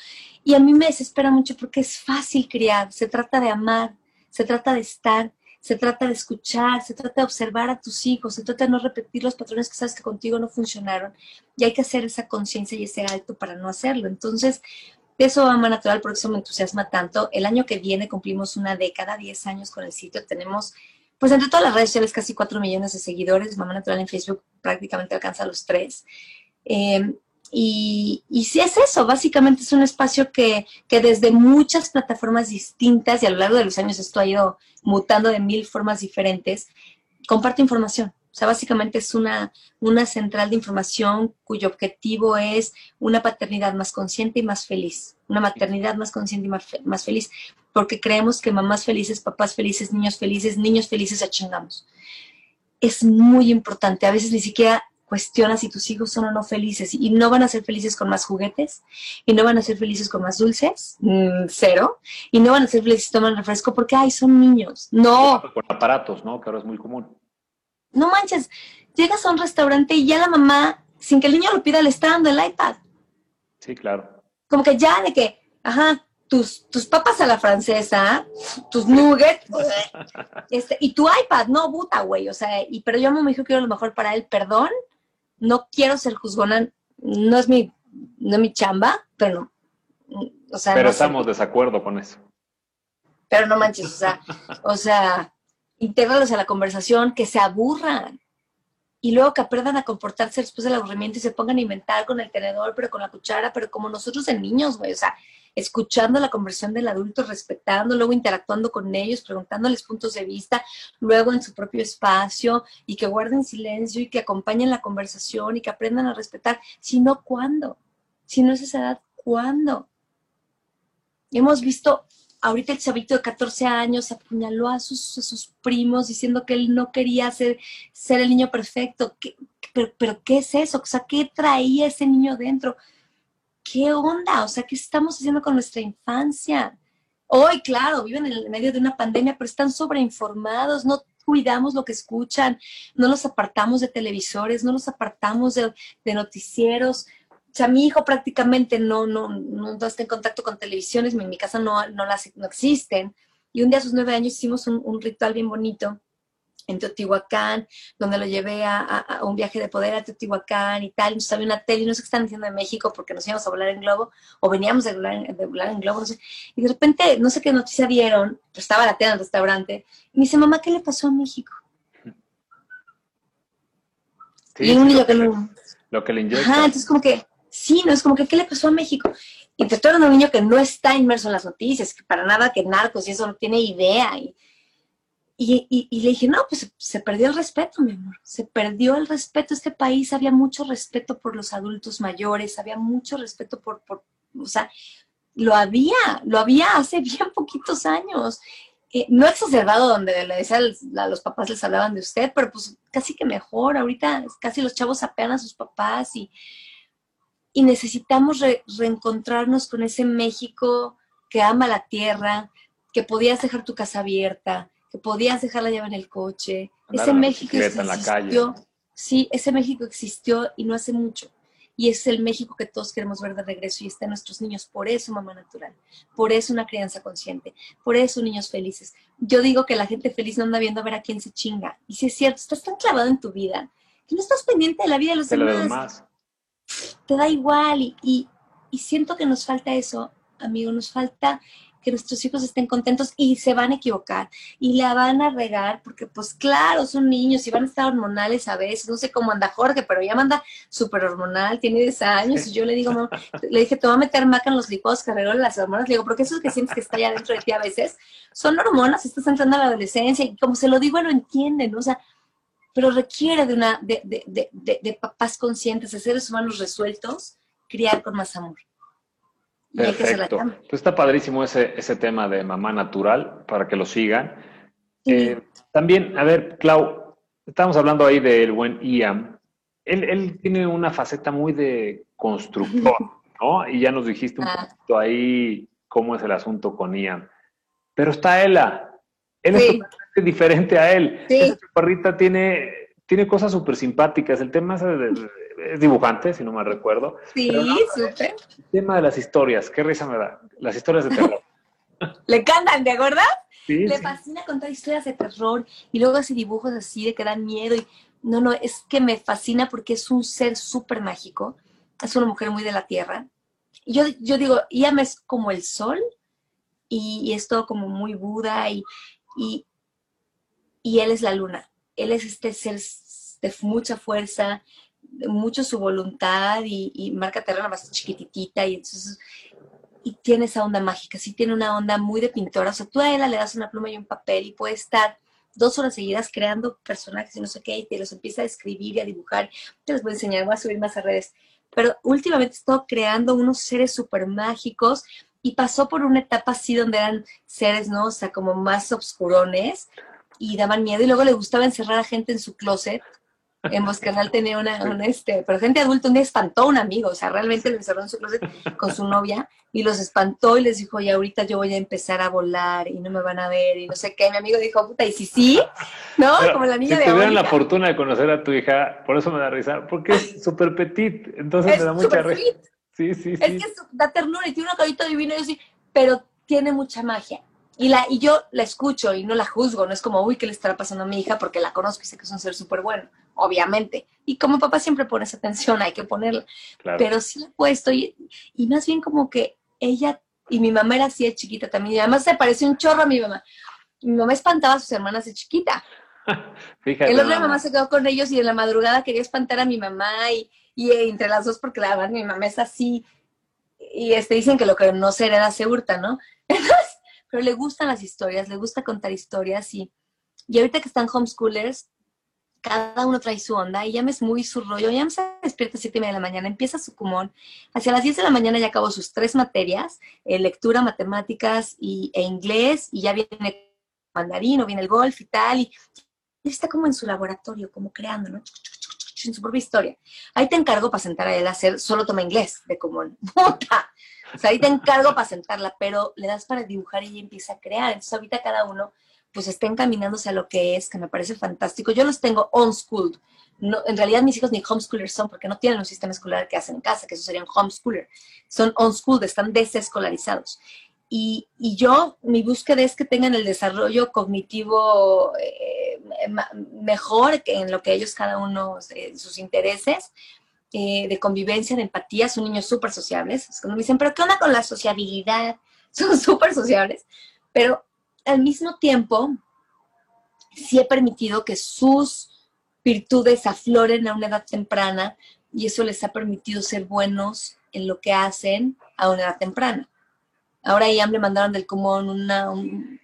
Y a mí me desespera mucho porque es fácil criar, se trata de amar, se trata de estar, se trata de escuchar, se trata de observar a tus hijos, se trata de no repetir los patrones que sabes que contigo no funcionaron y hay que hacer esa conciencia y ese alto para no hacerlo. Entonces, De eso Mamá Natural, por eso me entusiasma tanto. El año que viene cumplimos una década, 10 años con el sitio. Tenemos, pues entre todas las redes sociales, casi 4 millones de seguidores. Mamá Natural en Facebook prácticamente alcanza los 3. Eh, y, y si es eso, básicamente es un espacio que, que, desde muchas plataformas distintas y a lo largo de los años esto ha ido mutando de mil formas diferentes, comparte información. O sea, básicamente es una, una central de información cuyo objetivo es una paternidad más consciente y más feliz, una maternidad más consciente y más, más feliz, porque creemos que mamás felices, papás felices, niños felices, niños felices achingamos. Es muy importante, a veces ni siquiera cuestiona si tus hijos son o no felices y no van a ser felices con más juguetes y no van a ser felices con más dulces, mm, cero, y no van a ser felices si toman refresco porque, ay, son niños. No. Con aparatos, ¿no? Que ahora es muy común no manches, llegas a un restaurante y ya la mamá, sin que el niño lo pida, le está dando el iPad. Sí, claro. Como que ya de que, ajá, tus, tus papas a la francesa, tus nuggets, [LAUGHS] este, y tu iPad, no, puta, güey, o sea, y, pero yo me dijo que quiero lo mejor para él, perdón, no quiero ser juzgona, no es mi, no es mi chamba, pero no. O sea, pero estamos de desacuerdo con eso. Pero no manches, o sea, o sea, intégralos a la conversación, que se aburran. Y luego que aprendan a comportarse después del aburrimiento y se pongan a inventar con el tenedor, pero con la cuchara, pero como nosotros de niños, güey. O sea, escuchando la conversación del adulto, respetando, luego interactuando con ellos, preguntándoles puntos de vista, luego en su propio espacio y que guarden silencio y que acompañen la conversación y que aprendan a respetar. Si no, ¿cuándo? Si no es esa edad, ¿cuándo? Hemos visto ahorita el chavito de 14 años apuñaló a sus, primos diciendo que él no quería ser, el niño perfecto. pero, ¿qué es eso? O sea, ¿qué traía ese niño dentro? ¿Qué onda? O sea, ¿qué estamos haciendo con nuestra infancia? Hoy, claro, viven en medio de una pandemia, pero están sobreinformados, no cuidamos lo que escuchan, no los apartamos de televisores, no los apartamos de noticieros, o sea, mi hijo prácticamente no, no, no, está en contacto con televisiones, en mi casa no, no, las, no existen. Y un día a sus nueve años hicimos un, ritual bien bonito en Teotihuacán, donde lo llevé a, un viaje de poder a Teotihuacán y tal. Entonces había una tele, no sé qué están diciendo de México porque nos íbamos a volar en globo, o veníamos de volar, de volar en globo, no sé. Y de repente, no sé qué noticia dieron, estaba la tele en el restaurante, y me dice, mamá, ¿qué le pasó a México? y un niño que, Lo que le inyecta. Ajá, entonces como que Sí, no es como que, ¿qué le pasó a México? Y te estoy un niño que no está inmerso en las noticias, que para nada que narcos y eso no tiene idea. Y, y, le dije, no, pues se, perdió el respeto, mi amor. Se perdió el respeto. Este país había mucho respeto por los adultos mayores, había mucho respeto por, por o sea, lo había, lo había hace bien [LAUGHS] poquitos años. Eh, no exacerbado donde le decía a los papás les hablaban de usted, pero pues casi que mejor. Ahorita casi los chavos apean a sus papás y y necesitamos reencontrarnos con ese México que ama la tierra, que podías dejar tu casa abierta, que podías dejar la llave en el coche. ese México existió. Sí, ese México existió y no hace mucho. Y es el México que todos queremos ver de regreso y está en nuestros niños. Por eso, mamá natural. Por eso, una crianza consciente. Por eso, niños felices. Yo digo que la gente feliz no anda viendo a ver a quién se chinga. Y si es cierto, estás tan clavado en tu vida que no estás pendiente de la vida de los demás te da igual y, siento que nos falta eso, amigo, nos falta que nuestros hijos estén contentos y se van a equivocar y la van a regar porque pues claro, son niños y van a estar hormonales a veces, no sé cómo anda Jorge, pero ya manda súper hormonal, tiene 10 años y yo le digo, le dije, te voy a meter maca en los licuados arreglan las hormonas, le digo, porque eso es que sientes que está ya dentro de ti a veces, son hormonas, estás entrando a la adolescencia y como se lo digo, lo entienden, o sea, pero requiere de, una, de, de, de, de papás conscientes, de seres humanos resueltos, criar con más amor. Perfecto. Pues está padrísimo ese, ese tema de mamá natural para que lo sigan. Eh, también, a ver, Clau, estamos hablando ahí del buen Ian. Él, él, tiene una faceta muy de constructor, [LAUGHS] ¿no? Y ya nos dijiste un ah. poquito ahí cómo es el asunto con Ian. Pero está Ella. Él sí [LAUGHS] diferente a él. Sí. Esa chaparrita tiene, tiene cosas súper simpáticas. El tema es, dibujante, si no me recuerdo. Sí, súper. El tema de las historias, qué risa me da. Las historias de terror. [LAUGHS] Le encantan, ¿de acuerdo? Sí, Le fascina contar historias de terror y luego hace dibujos así de que dan miedo. Y, no, no, es que me fascina porque es un ser súper mágico. Es una mujer muy de la tierra yo, yo digo, Iam es como el sol y, es todo como muy Buda y, y, él es la luna. Él es este ser de mucha fuerza, mucho su voluntad y, y marca terreno más chiquititita y entonces y tiene esa onda mágica, sí tiene una onda muy de pintora. O sea, tú a ella le das una pluma y un papel y puede estar dos horas seguidas creando personajes y no sé qué, y te los empieza a escribir y a dibujar. Te los voy a enseñar, voy a subir más a redes. Pero últimamente estoy creando unos seres súper mágicos y pasó por una etapa así donde eran seres, ¿no? O sea, como más obscurones y daban miedo y luego le gustaba encerrar a gente en su closet en Boscanal tenía una, [LAUGHS] una, este, pero gente adulta un día espantó a un amigo, o sea, realmente lo encerró en su closet con su novia y los espantó y les dijo, oye, ahorita yo voy a empezar a volar y no me van a ver y no sé qué. Mi amigo dijo, puta, ¿y si sí? ¿No? Como la niña si de tuvieran la fortuna de conocer a tu hija, por eso me da risa, porque es súper petit, entonces me da mucha risa. Sí, sí, sí. Es que da ternura y tiene un caballito divino y así, pero tiene mucha magia. Y, la, y yo la escucho y no la juzgo, no es como, uy, ¿qué le estará pasando a mi hija? Porque la conozco y sé que es un ser súper bueno, obviamente. Y como papá siempre pones atención, hay que ponerla. Pero sí la he puesto y, y, más bien como que ella, y mi mamá era así de chiquita también, y además se parece un chorro a mi mamá. Mi mamá espantaba a sus hermanas de chiquita. [LAUGHS] Fíjate. El otro día mamá se quedó con ellos y en la madrugada quería espantar a mi mamá y, y entre las dos porque la verdad mi mamá es así y este dicen que lo que no se hereda se hurta, ¿no? [LAUGHS] Entonces, pero le gustan las historias, le gusta contar historias y, y ahorita que están homeschoolers, cada uno trae su onda y ya me es muy su rollo. Ya me se despierta a 7 y media de la mañana, empieza su cumón. Hacia las 10 de la mañana ya acabó sus tres materias, eh, lectura, matemáticas y, e inglés, y ya viene mandarín o viene el golf y tal. Y, está como en su laboratorio, como creando, ¿no? En su propia historia. Ahí te encargo para sentar a él a hacer, solo toma inglés de común. [LAUGHS] ¡Puta! O sea, ahí te encargo para sentarla, pero le das para dibujar y ella empieza a crear. Entonces ahorita cada uno pues está encaminándose a lo que es, que me parece fantástico. Yo los tengo on-schooled. No, en realidad mis hijos ni homeschoolers son porque no tienen un sistema escolar que hacen en casa, que eso serían homeschooler. Son on-schooled, están desescolarizados. Y, y, yo, mi búsqueda es que tengan el desarrollo cognitivo eh, mejor que en lo que ellos cada uno, eh, sus intereses, eh, de convivencia, de empatía, son niños súper sociables. Es me dicen, pero ¿qué onda con la sociabilidad? [LAUGHS] Son súper sociables, pero al mismo tiempo sí he permitido que sus virtudes afloren a una edad temprana y eso les ha permitido ser buenos en lo que hacen a una edad temprana. Ahora ya me mandaron del común una,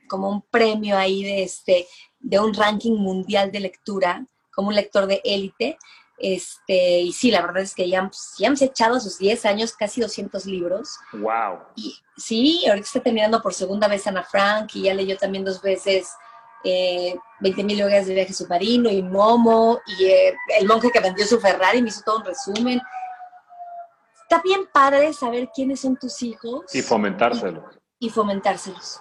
como un premio ahí de, este, de un ranking mundial de lectura, como un lector de élite, este, y sí, la verdad es que ya, ya hemos echado a sus 10 años casi 200 libros. ¡Wow! Y sí, ahorita está terminando por segunda vez Ana Frank y ya leyó también dos veces eh, 20.000 horas de viaje submarino y Momo y eh, el monje que vendió su Ferrari me hizo todo un resumen. Está bien padre saber quiénes son tus hijos. Y fomentárselos. Y, fomentárselos.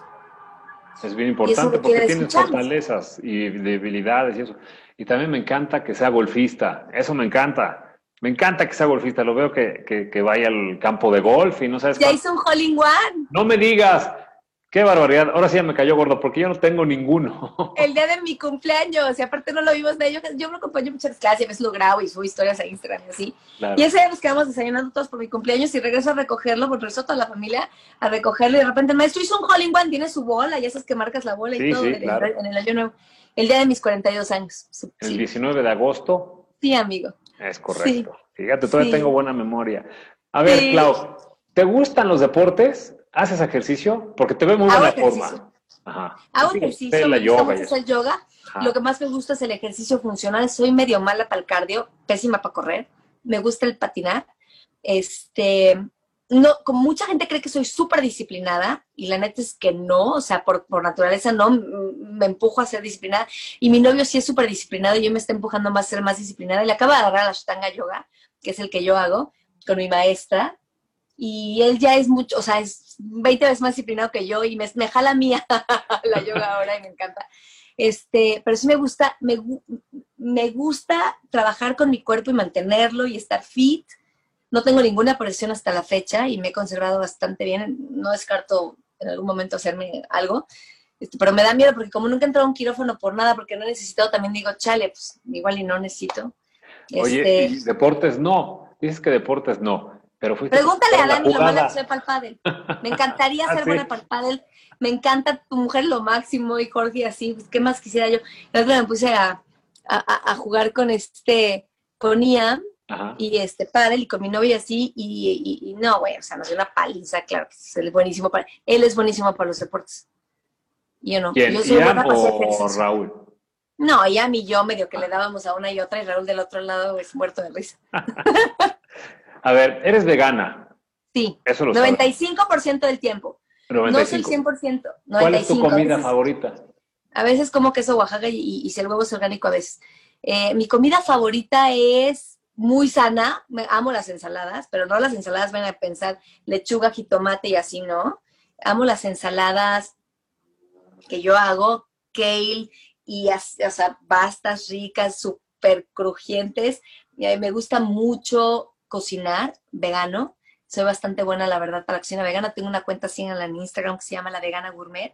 Es bien importante porque tienes fortalezas y debilidades y eso. Y también me encanta que sea golfista. Eso me encanta. Me encanta que sea golfista. Lo veo que, que, vaya al campo de golf y no sabes. Ya hizo un hole one. No me digas. Qué barbaridad. Ahora sí ya me cayó gordo porque yo no tengo ninguno. [LAUGHS] El día de mi cumpleaños. Y aparte no lo vimos de ellos. Yo me acompaño muchas clases. A veces lo grabo y subo historias a Instagram y así. Y ese día nos quedamos desayunando todos por mi cumpleaños y regreso a recogerlo. Porque regreso toda la familia a recogerlo. Y de repente el maestro hizo un hole one. Tiene su bola. Y esas que marcas la bola y todo. en, en el año nuevo. El día de mis 42 años. El 19 de agosto. Sí, amigo. Es correcto. Fíjate, todavía tengo buena memoria. A ver, Clau, ¿te gustan los deportes? ¿Haces ejercicio? Porque te veo muy buena forma. Ajá. Hago ejercicio, me yoga gusta mucho el yoga. Lo que más me gusta es el ejercicio funcional. Soy medio mala para el cardio, pésima para correr. Me gusta el patinar. Este, no, como mucha gente cree que soy súper disciplinada y la neta es que no, o sea, por, naturaleza no, me empujo a ser disciplinada y mi novio sí es súper disciplinado y yo me está empujando más a ser más disciplinada y le acaba de agarrar la Ashtanga Yoga, que es el que yo hago con mi maestra y él ya es mucho, o sea, es 20 veces más disciplinado que yo y me, me jala mía [LAUGHS] la yoga ahora y me encanta. Este, pero sí me gusta, me, me gusta trabajar con mi cuerpo y mantenerlo y estar fit no tengo ninguna presión hasta la fecha y me he conservado bastante bien. No descarto en algún momento hacerme algo. Este, pero me da miedo porque como nunca he entrado a un quirófano por nada, porque no he necesitado, también digo, chale, pues igual y no necesito. Oye, este, deportes no. Dices que deportes no. Pero Pregúntale a Dani lo mala que soy para el pádel. Me encantaría [LAUGHS] ¿Ah, ser buena para el pádel. Me encanta tu mujer lo máximo y Jorge así. Pues, ¿Qué más quisiera yo? La otra me puse a, a, jugar con este, con Ian y este pádel y con mi novia así y, no, güey, o sea, nos dio una paliza, claro que es buenísimo para, él es buenísimo para los deportes. Yo no. ¿Quién? Yo soy Ian o Raúl? No, Ian y yo medio que le dábamos a una y otra y Raúl del otro lado es muerto de risa. [LAUGHS] a ver, ¿eres vegana? Sí, Eso lo 95% del tiempo. No es el 100%. ¿Cuál es tu comida favorita? A veces como queso Oaxaca y, y, si el huevo es orgánico a veces. Eh, mi comida favorita es muy sana. Me amo las ensaladas, pero no las ensaladas van a pensar lechuga, jitomate y así, ¿no? Amo las ensaladas que yo hago, kale y o sea, ricas, súper crujientes. Me gusta mucho cocinar vegano. Soy bastante buena, la verdad, para la cocina vegana. Tengo una cuenta así en Instagram que se llama La Vegana Gourmet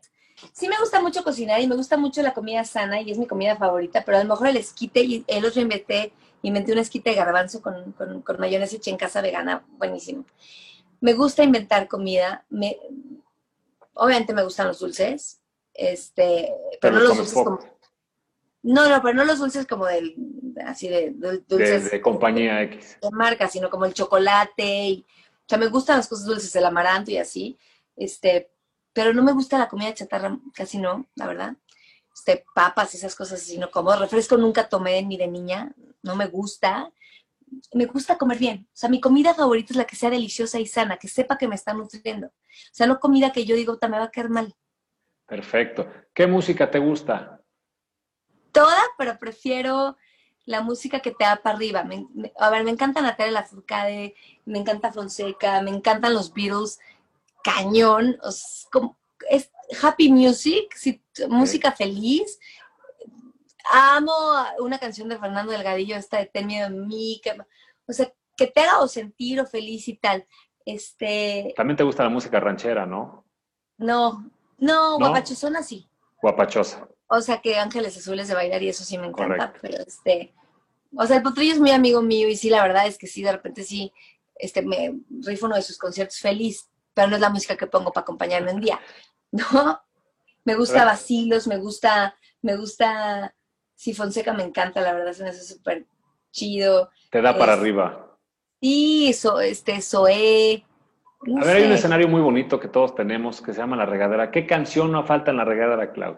sí me gusta mucho cocinar y me gusta mucho la comida sana y es mi comida favorita, pero a lo mejor el esquite, y el otro inventé, inventé un esquite de garbanzo con, con, con mayonesa hecha en casa vegana, buenísimo. Me gusta inventar comida, me, obviamente me gustan los dulces, este, pero, no los dulces como... No, no, pero no los dulces como del, así de, dulces. De, compañía X. De marca, sino como el chocolate. Y, o sea, me gustan las cosas dulces, el amaranto y así. Este, pero no me gusta la comida chatarra, casi no, la verdad. Este, papas, esas cosas así, no como. Refresco nunca tomé ni de niña, no me gusta. Me gusta comer bien. O sea, mi comida favorita es la que sea deliciosa y sana, que sepa que me está nutriendo. O sea, no comida que yo digo, me va a caer mal. Perfecto. ¿Qué música te gusta? Toda, pero prefiero la música que te da para arriba. a ver, me encanta Natalia Lafourcade, me encanta Fonseca, me encantan los Beatles cañón, es, como, es happy music, música feliz. Amo una canción de Fernando Delgadillo, esta de Ten miedo en mí, que, o sea, que te haga o sentir o feliz y tal. Este... También te gusta la música ranchera, ¿no? No, no, guapachosona sí. Guapachosa. O sea, que Ángeles Azules de bailar y eso sí me encanta, pero este... O sea, el Potrillo es muy amigo mío y sí, la verdad es que sí, de repente sí, este, me rifo uno de sus conciertos feliz, pero no es la música que pongo para acompañarme un día, [LAUGHS] ¿no? Me gusta Vacilos, me gusta, me gusta, si Fonseca me encanta, la verdad, se me hace súper chido. Te da para arriba. Sí, eso, este, Zoé. a ver, hay un escenario muy bonito que todos tenemos que se llama La Regadera. ¿Qué canción no falta en La Regadera, Clau?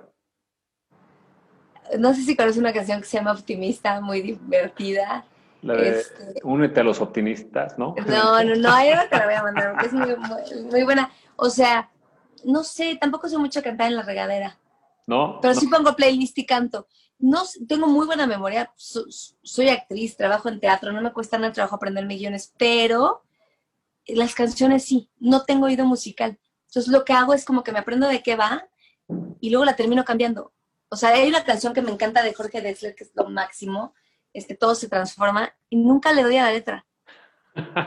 No sé si conoces una canción que se llama Optimista, muy divertida. La de este, Únete a los optimistas, ¿no? [LAUGHS] No, no, no, yo no te la voy a mandar porque es muy, muy, buena. O sea, no sé, tampoco sé mucho cantar en la regadera. ¿No? Pero sí pongo playlist y canto. No, tengo muy buena memoria, soy actriz, trabajo en teatro, no me cuesta nada el trabajo aprender millones, pero las canciones sí, no tengo oído musical. Entonces lo que hago es como que me aprendo de qué va y luego la termino cambiando. O sea, hay una canción que me encanta de Jorge Dessler, que es lo máximo, este, todo se transforma y nunca le doy a la letra.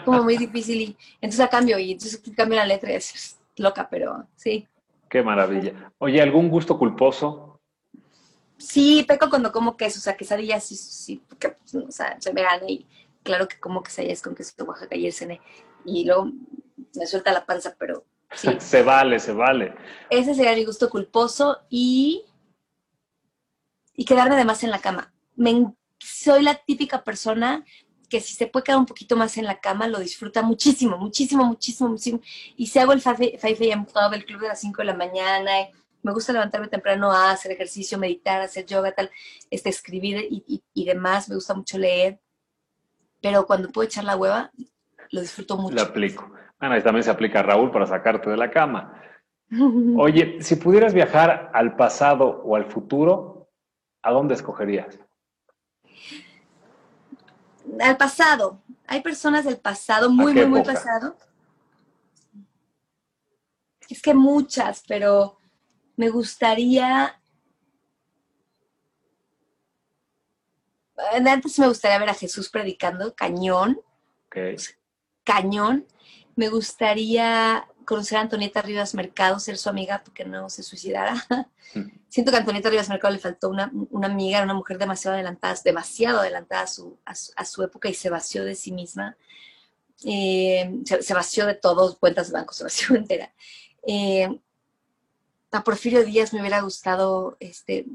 Como muy difícil y entonces la cambio y entonces cambio la letra y es loca, pero sí. Qué maravilla. Oye, ¿algún gusto culposo? Sí, peco cuando como queso, o sea, quesadillas, sí, sí, porque, pues, o sea, soy vegana y claro que como quesadillas con queso de Oaxaca y el cene. Y luego me suelta la panza, pero sí. [LAUGHS] se vale, se vale. Ese sería mi gusto culposo y, y quedarme además en la cama. Me soy la típica persona que si se puede quedar un poquito más en la cama, lo disfruta muchísimo, muchísimo, muchísimo, muchísimo. Y si hago el 5 a.m. Club, el club de las 5 de la mañana, me gusta levantarme temprano a hacer ejercicio, meditar, hacer yoga, tal, este, escribir y, y, demás, me gusta mucho leer. Pero cuando puedo echar la hueva, lo disfruto mucho. Lo aplico. Bueno, y también se aplica a Raúl para sacarte de la cama. [LAUGHS] Oye, si pudieras viajar al pasado o al futuro, ¿a dónde escogerías? Al pasado. Hay personas del pasado, muy, muy, muy pasado. Es que muchas, pero me gustaría... Antes me gustaría ver a Jesús predicando, cañón. Cañón. Me gustaría conocer a Antonieta Rivas Mercado, ser su amiga porque no se suicidara. [LAUGHS] Siento que a Antonieta Rivas Mercado le faltó una, amiga, era una mujer demasiado adelantada, demasiado adelantada a su, a, su, época y se vació de sí misma. Eh, se, vació de todos, cuentas de banco, se vació [LAUGHS] entera. Eh, a Porfirio Díaz me hubiera gustado este,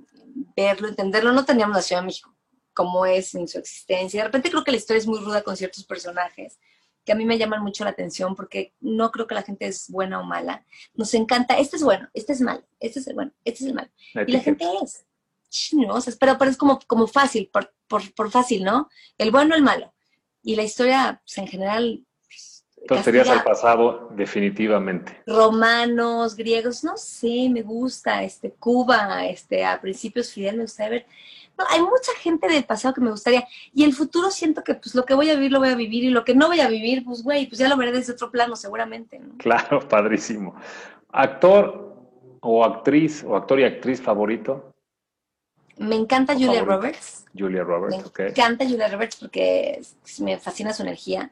verlo, entenderlo. No teníamos la Ciudad de México como es en su existencia. De repente creo que la historia es muy ruda con ciertos personajes que a mí me llaman mucho la atención porque no creo que la gente es buena o mala. Nos encanta, este es bueno, este es malo, este es el bueno, este es el malo. y la gente es. No, pero, pero es como, como fácil, por, por, fácil, ¿no? El bueno, el malo. Y la historia, pues, en general... Pues, Entonces serías al pasado, definitivamente. Romanos, griegos, no sé, me gusta, este, Cuba, este, a principios Fidel me gusta ver hay mucha gente del pasado que me gustaría. Y el futuro siento que pues lo que voy a vivir lo voy a vivir y lo que no voy a vivir, pues güey, pues ya lo veré desde otro plano seguramente. Claro, [LAUGHS] padrísimo. ¿Actor o actriz o actor y actriz favorito? Me encanta Julia Roberts. Julia Roberts, Me encanta Julia Roberts porque me fascina su energía.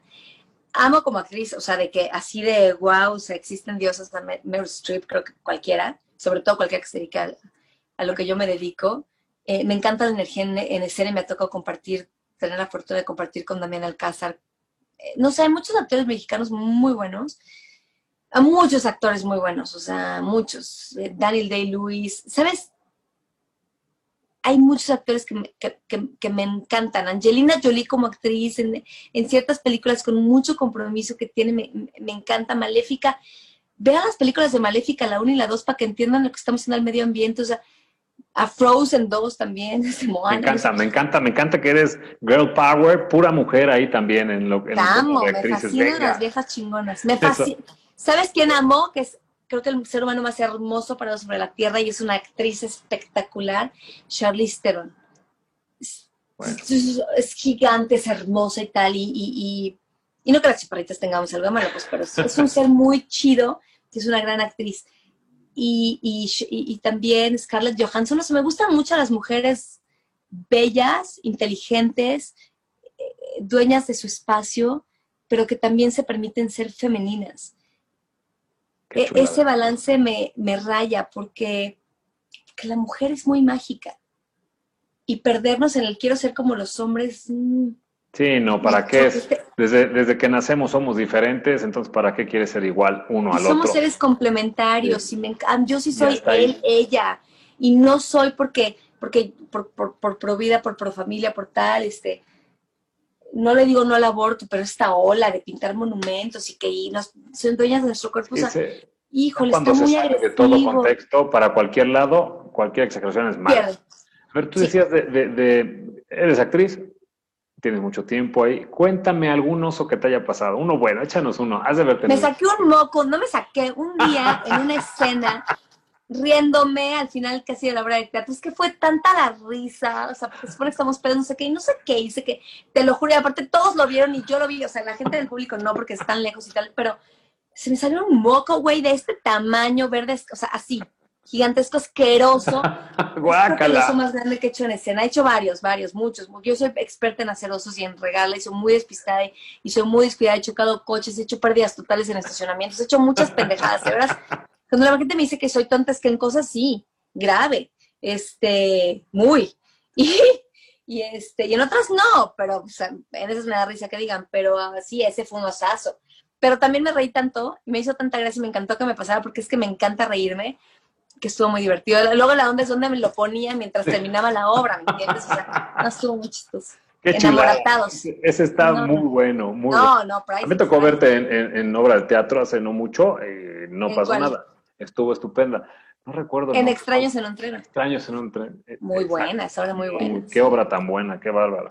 Amo como actriz, o sea, de que así de wow, o sea, existen diosas, Meryl Streep, creo que cualquiera, sobre todo cualquiera que se dedica a lo que yo me dedico. Eh, me encanta la energía en, escena y me ha tocado compartir, tener la fortuna de compartir con Damián Alcázar. Eh, no sé, hay muchos actores mexicanos muy buenos, a muchos actores muy buenos, o sea, muchos. Eh, Daniel Day-Lewis, ¿sabes? Hay muchos actores que me, que, me, encantan. Angelina Jolie como actriz en, en, ciertas películas con mucho compromiso que tiene, me, me encanta. Maléfica. Vean las películas de Maléfica, la 1 y la 2, para que entiendan lo que estamos haciendo al medio ambiente. O sea, a Frozen 2 también, [LAUGHS] Me encanta, me encanta, me encanta que eres girl power, pura mujer ahí también en lo que amo, me fascinan las viejas chingonas. Me fascina. ¿Sabes quién amó? Que es creo que el ser humano más hermoso para sobre la tierra y es una actriz espectacular, Charlize Theron. Es, gigante, es hermosa y tal, y, y, y, no que las chaparritas tengamos algo malo, pues, pero es un ser muy chido, que es una gran actriz y, también Scarlett Johansson. No me gustan mucho las mujeres bellas, inteligentes, eh, dueñas de su espacio, pero que también se permiten ser femeninas. E, ese balance me, raya porque, la mujer es muy mágica. Y perdernos en el quiero ser como los hombres. Mm, Sí, no, ¿para qué es? Desde, desde que nacemos somos diferentes, entonces ¿para qué quieres ser igual uno al otro? Somos seres complementarios, y me, yo sí soy él, ella, y no soy porque, porque por, por, por pro vida, por pro familia, por tal, este, no le digo no al aborto, pero esta ola de pintar monumentos y que nos, son dueñas de nuestro cuerpo, híjole, está muy se de todo contexto, para cualquier lado, cualquier exageración es mala. A ver, tú decías de, de, eres actriz, tienes mucho tiempo ahí. Cuéntame algún oso que te haya pasado. Uno bueno, échanos uno. Has de verte. Me saqué un moco, no me saqué un día en una escena riéndome al final casi de la obra de teatro. Es que fue tanta la risa, o sea, porque supone que estamos pedos, no sé qué, y no sé qué hice, que te lo juro, y aparte todos lo vieron y yo lo vi, o sea, la gente del público no, porque están lejos y tal, pero se me salió un moco, güey, de este tamaño, verde, o sea, así gigantesco, asqueroso. [LAUGHS] Guácala. Es el oso más grande que he hecho en escena. He hecho varios, varios, muchos. Yo soy experta en hacer osos y en regalar, y soy muy despistada y, soy muy descuidada. He chocado coches, he hecho pérdidas totales en estacionamientos, he hecho muchas pendejadas. De verdad, cuando la gente me dice que soy tonta, es que en cosas sí, grave, este, muy. Y, este, y en otras no, pero en esas me da risa que digan, pero uh, sí, ese fue un osazo. Pero también me reí tanto, y me hizo tanta gracia y me encantó que me pasara porque es que me encanta reírme que estuvo muy divertido. Luego la onda es donde me lo ponía mientras terminaba la obra, ¿me entiendes? O sea, no estuvo muy chistoso. Qué Enamoratados. Ese está muy bueno, muy no, bueno. No, A mí me tocó verte en, en, obra de teatro hace no mucho, y no pasó nada. Estuvo estupenda. No recuerdo. En Extraños en un tren. Extraños en un tren. Muy buena, esa obra muy buena. Qué obra tan buena, qué bárbara.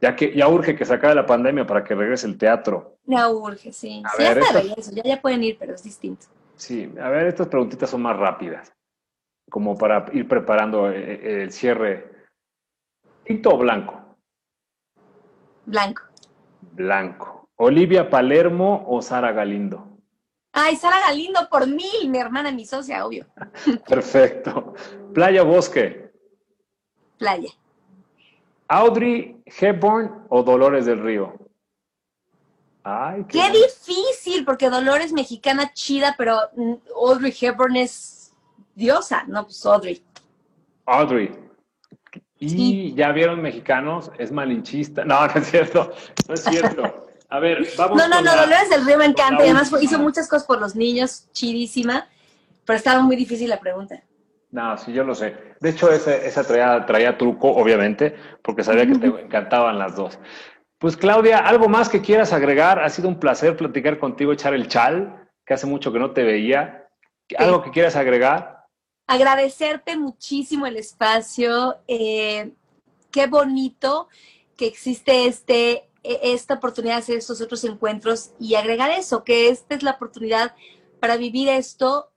Ya que ya urge que se acabe la pandemia para que regrese el teatro. Ya urge, sí. sí, ya está regreso, ya, ya pueden ir, pero es distinto. Sí, a ver, estas preguntitas son más rápidas, como para ir preparando eh, eh, el cierre. ¿Tinto o blanco? Blanco. Blanco. ¿Olivia Palermo o Sara Galindo? Ay, Sara Galindo por mí, mi hermana, mi socia, obvio. [LAUGHS] Perfecto. ¿Playa o bosque? Playa. ¿Audrey Hepburn o Dolores del Río? Ay, qué, difícil, porque Dolores mexicana chida, pero mm, Audrey Hepburn es diosa, ¿no? Pues Audrey. Audrey. Y ya vieron mexicanos, es malinchista. No, [LAUGHS] no es cierto, no es cierto. A ver, [LAUGHS] vamos. No, no, no, Dolores del Río me encanta y además hizo muchas cosas por los niños, chidísima, pero estaba muy difícil la pregunta. No, sí, yo lo sé. De hecho, esa, traía, traía truco, obviamente, porque sabía que te [LAUGHS] encantaban las dos. Pues Claudia, ¿algo más que quieras agregar? Ha sido un placer platicar contigo, echar el chal, que hace mucho que no te veía. ¿Algo que quieras agregar? Agradecerte muchísimo el espacio. Eh, qué bonito que existe este, e, esta oportunidad de hacer estos otros encuentros y agregar eso, que esta es la oportunidad para vivir esto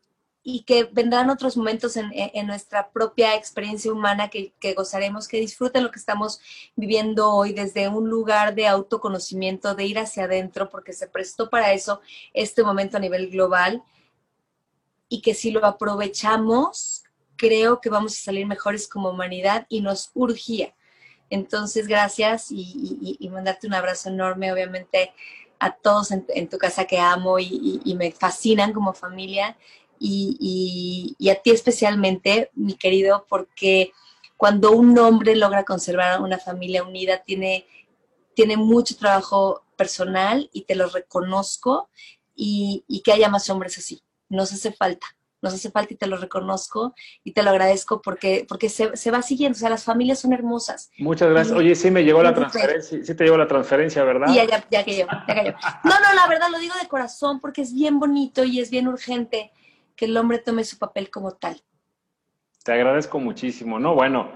y que vendrán otros momentos en, nuestra propia experiencia humana que, gozaremos, que disfruten lo que estamos viviendo hoy desde un lugar de autoconocimiento, de ir hacia adentro, porque se prestó para eso este momento a nivel global y que si lo aprovechamos, creo que vamos a salir mejores como humanidad y nos urgía. Entonces, gracias y, mandarte un abrazo enorme, obviamente, a todos en, tu casa que amo y me fascinan como familia y, a ti especialmente, mi querido, porque cuando un hombre logra conservar una familia unida, tiene, tiene mucho trabajo personal y te lo reconozco y, que haya más hombres así. Nos hace falta, nos hace falta y te lo reconozco y te lo agradezco porque, porque se, va siguiendo, o sea, las familias son hermosas. Muchas gracias. Oye, sí me llegó la transferencia, sí te llegó la transferencia, ¿verdad? Sí, ya, ya, ya que yo, ya que yo. No, no, la verdad lo digo de corazón porque es bien bonito y es bien urgente que el hombre tome su papel como tal. Te agradezco muchísimo. No, bueno,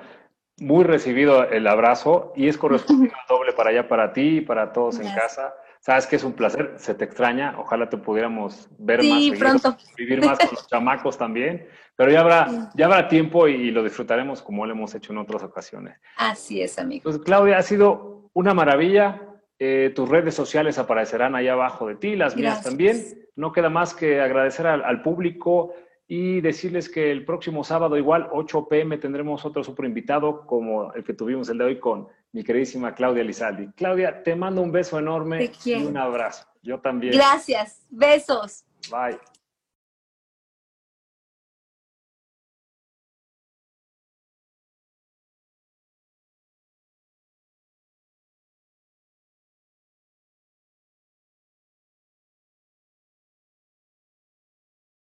muy recibido el abrazo y es correspondido [LAUGHS] doble para allá, para ti y para todos en casa. Sabes que es un placer, se te extraña, ojalá te pudiéramos ver sí, más, pronto. vivir más con los [LAUGHS] chamacos también, pero ya habrá, ya habrá tiempo y lo disfrutaremos como lo hemos hecho en otras ocasiones. Así es, amigo. Pues Claudia, ha sido una maravilla. Eh, tus redes sociales aparecerán ahí abajo de ti, las mías también. No queda más que agradecer al, público y decirles que el próximo sábado, igual 8 pm, tendremos otro super invitado como el que tuvimos el de hoy con mi queridísima Claudia Lizaldi. Claudia, te mando un beso enorme y un abrazo. Yo también. Gracias. Besos. Bye.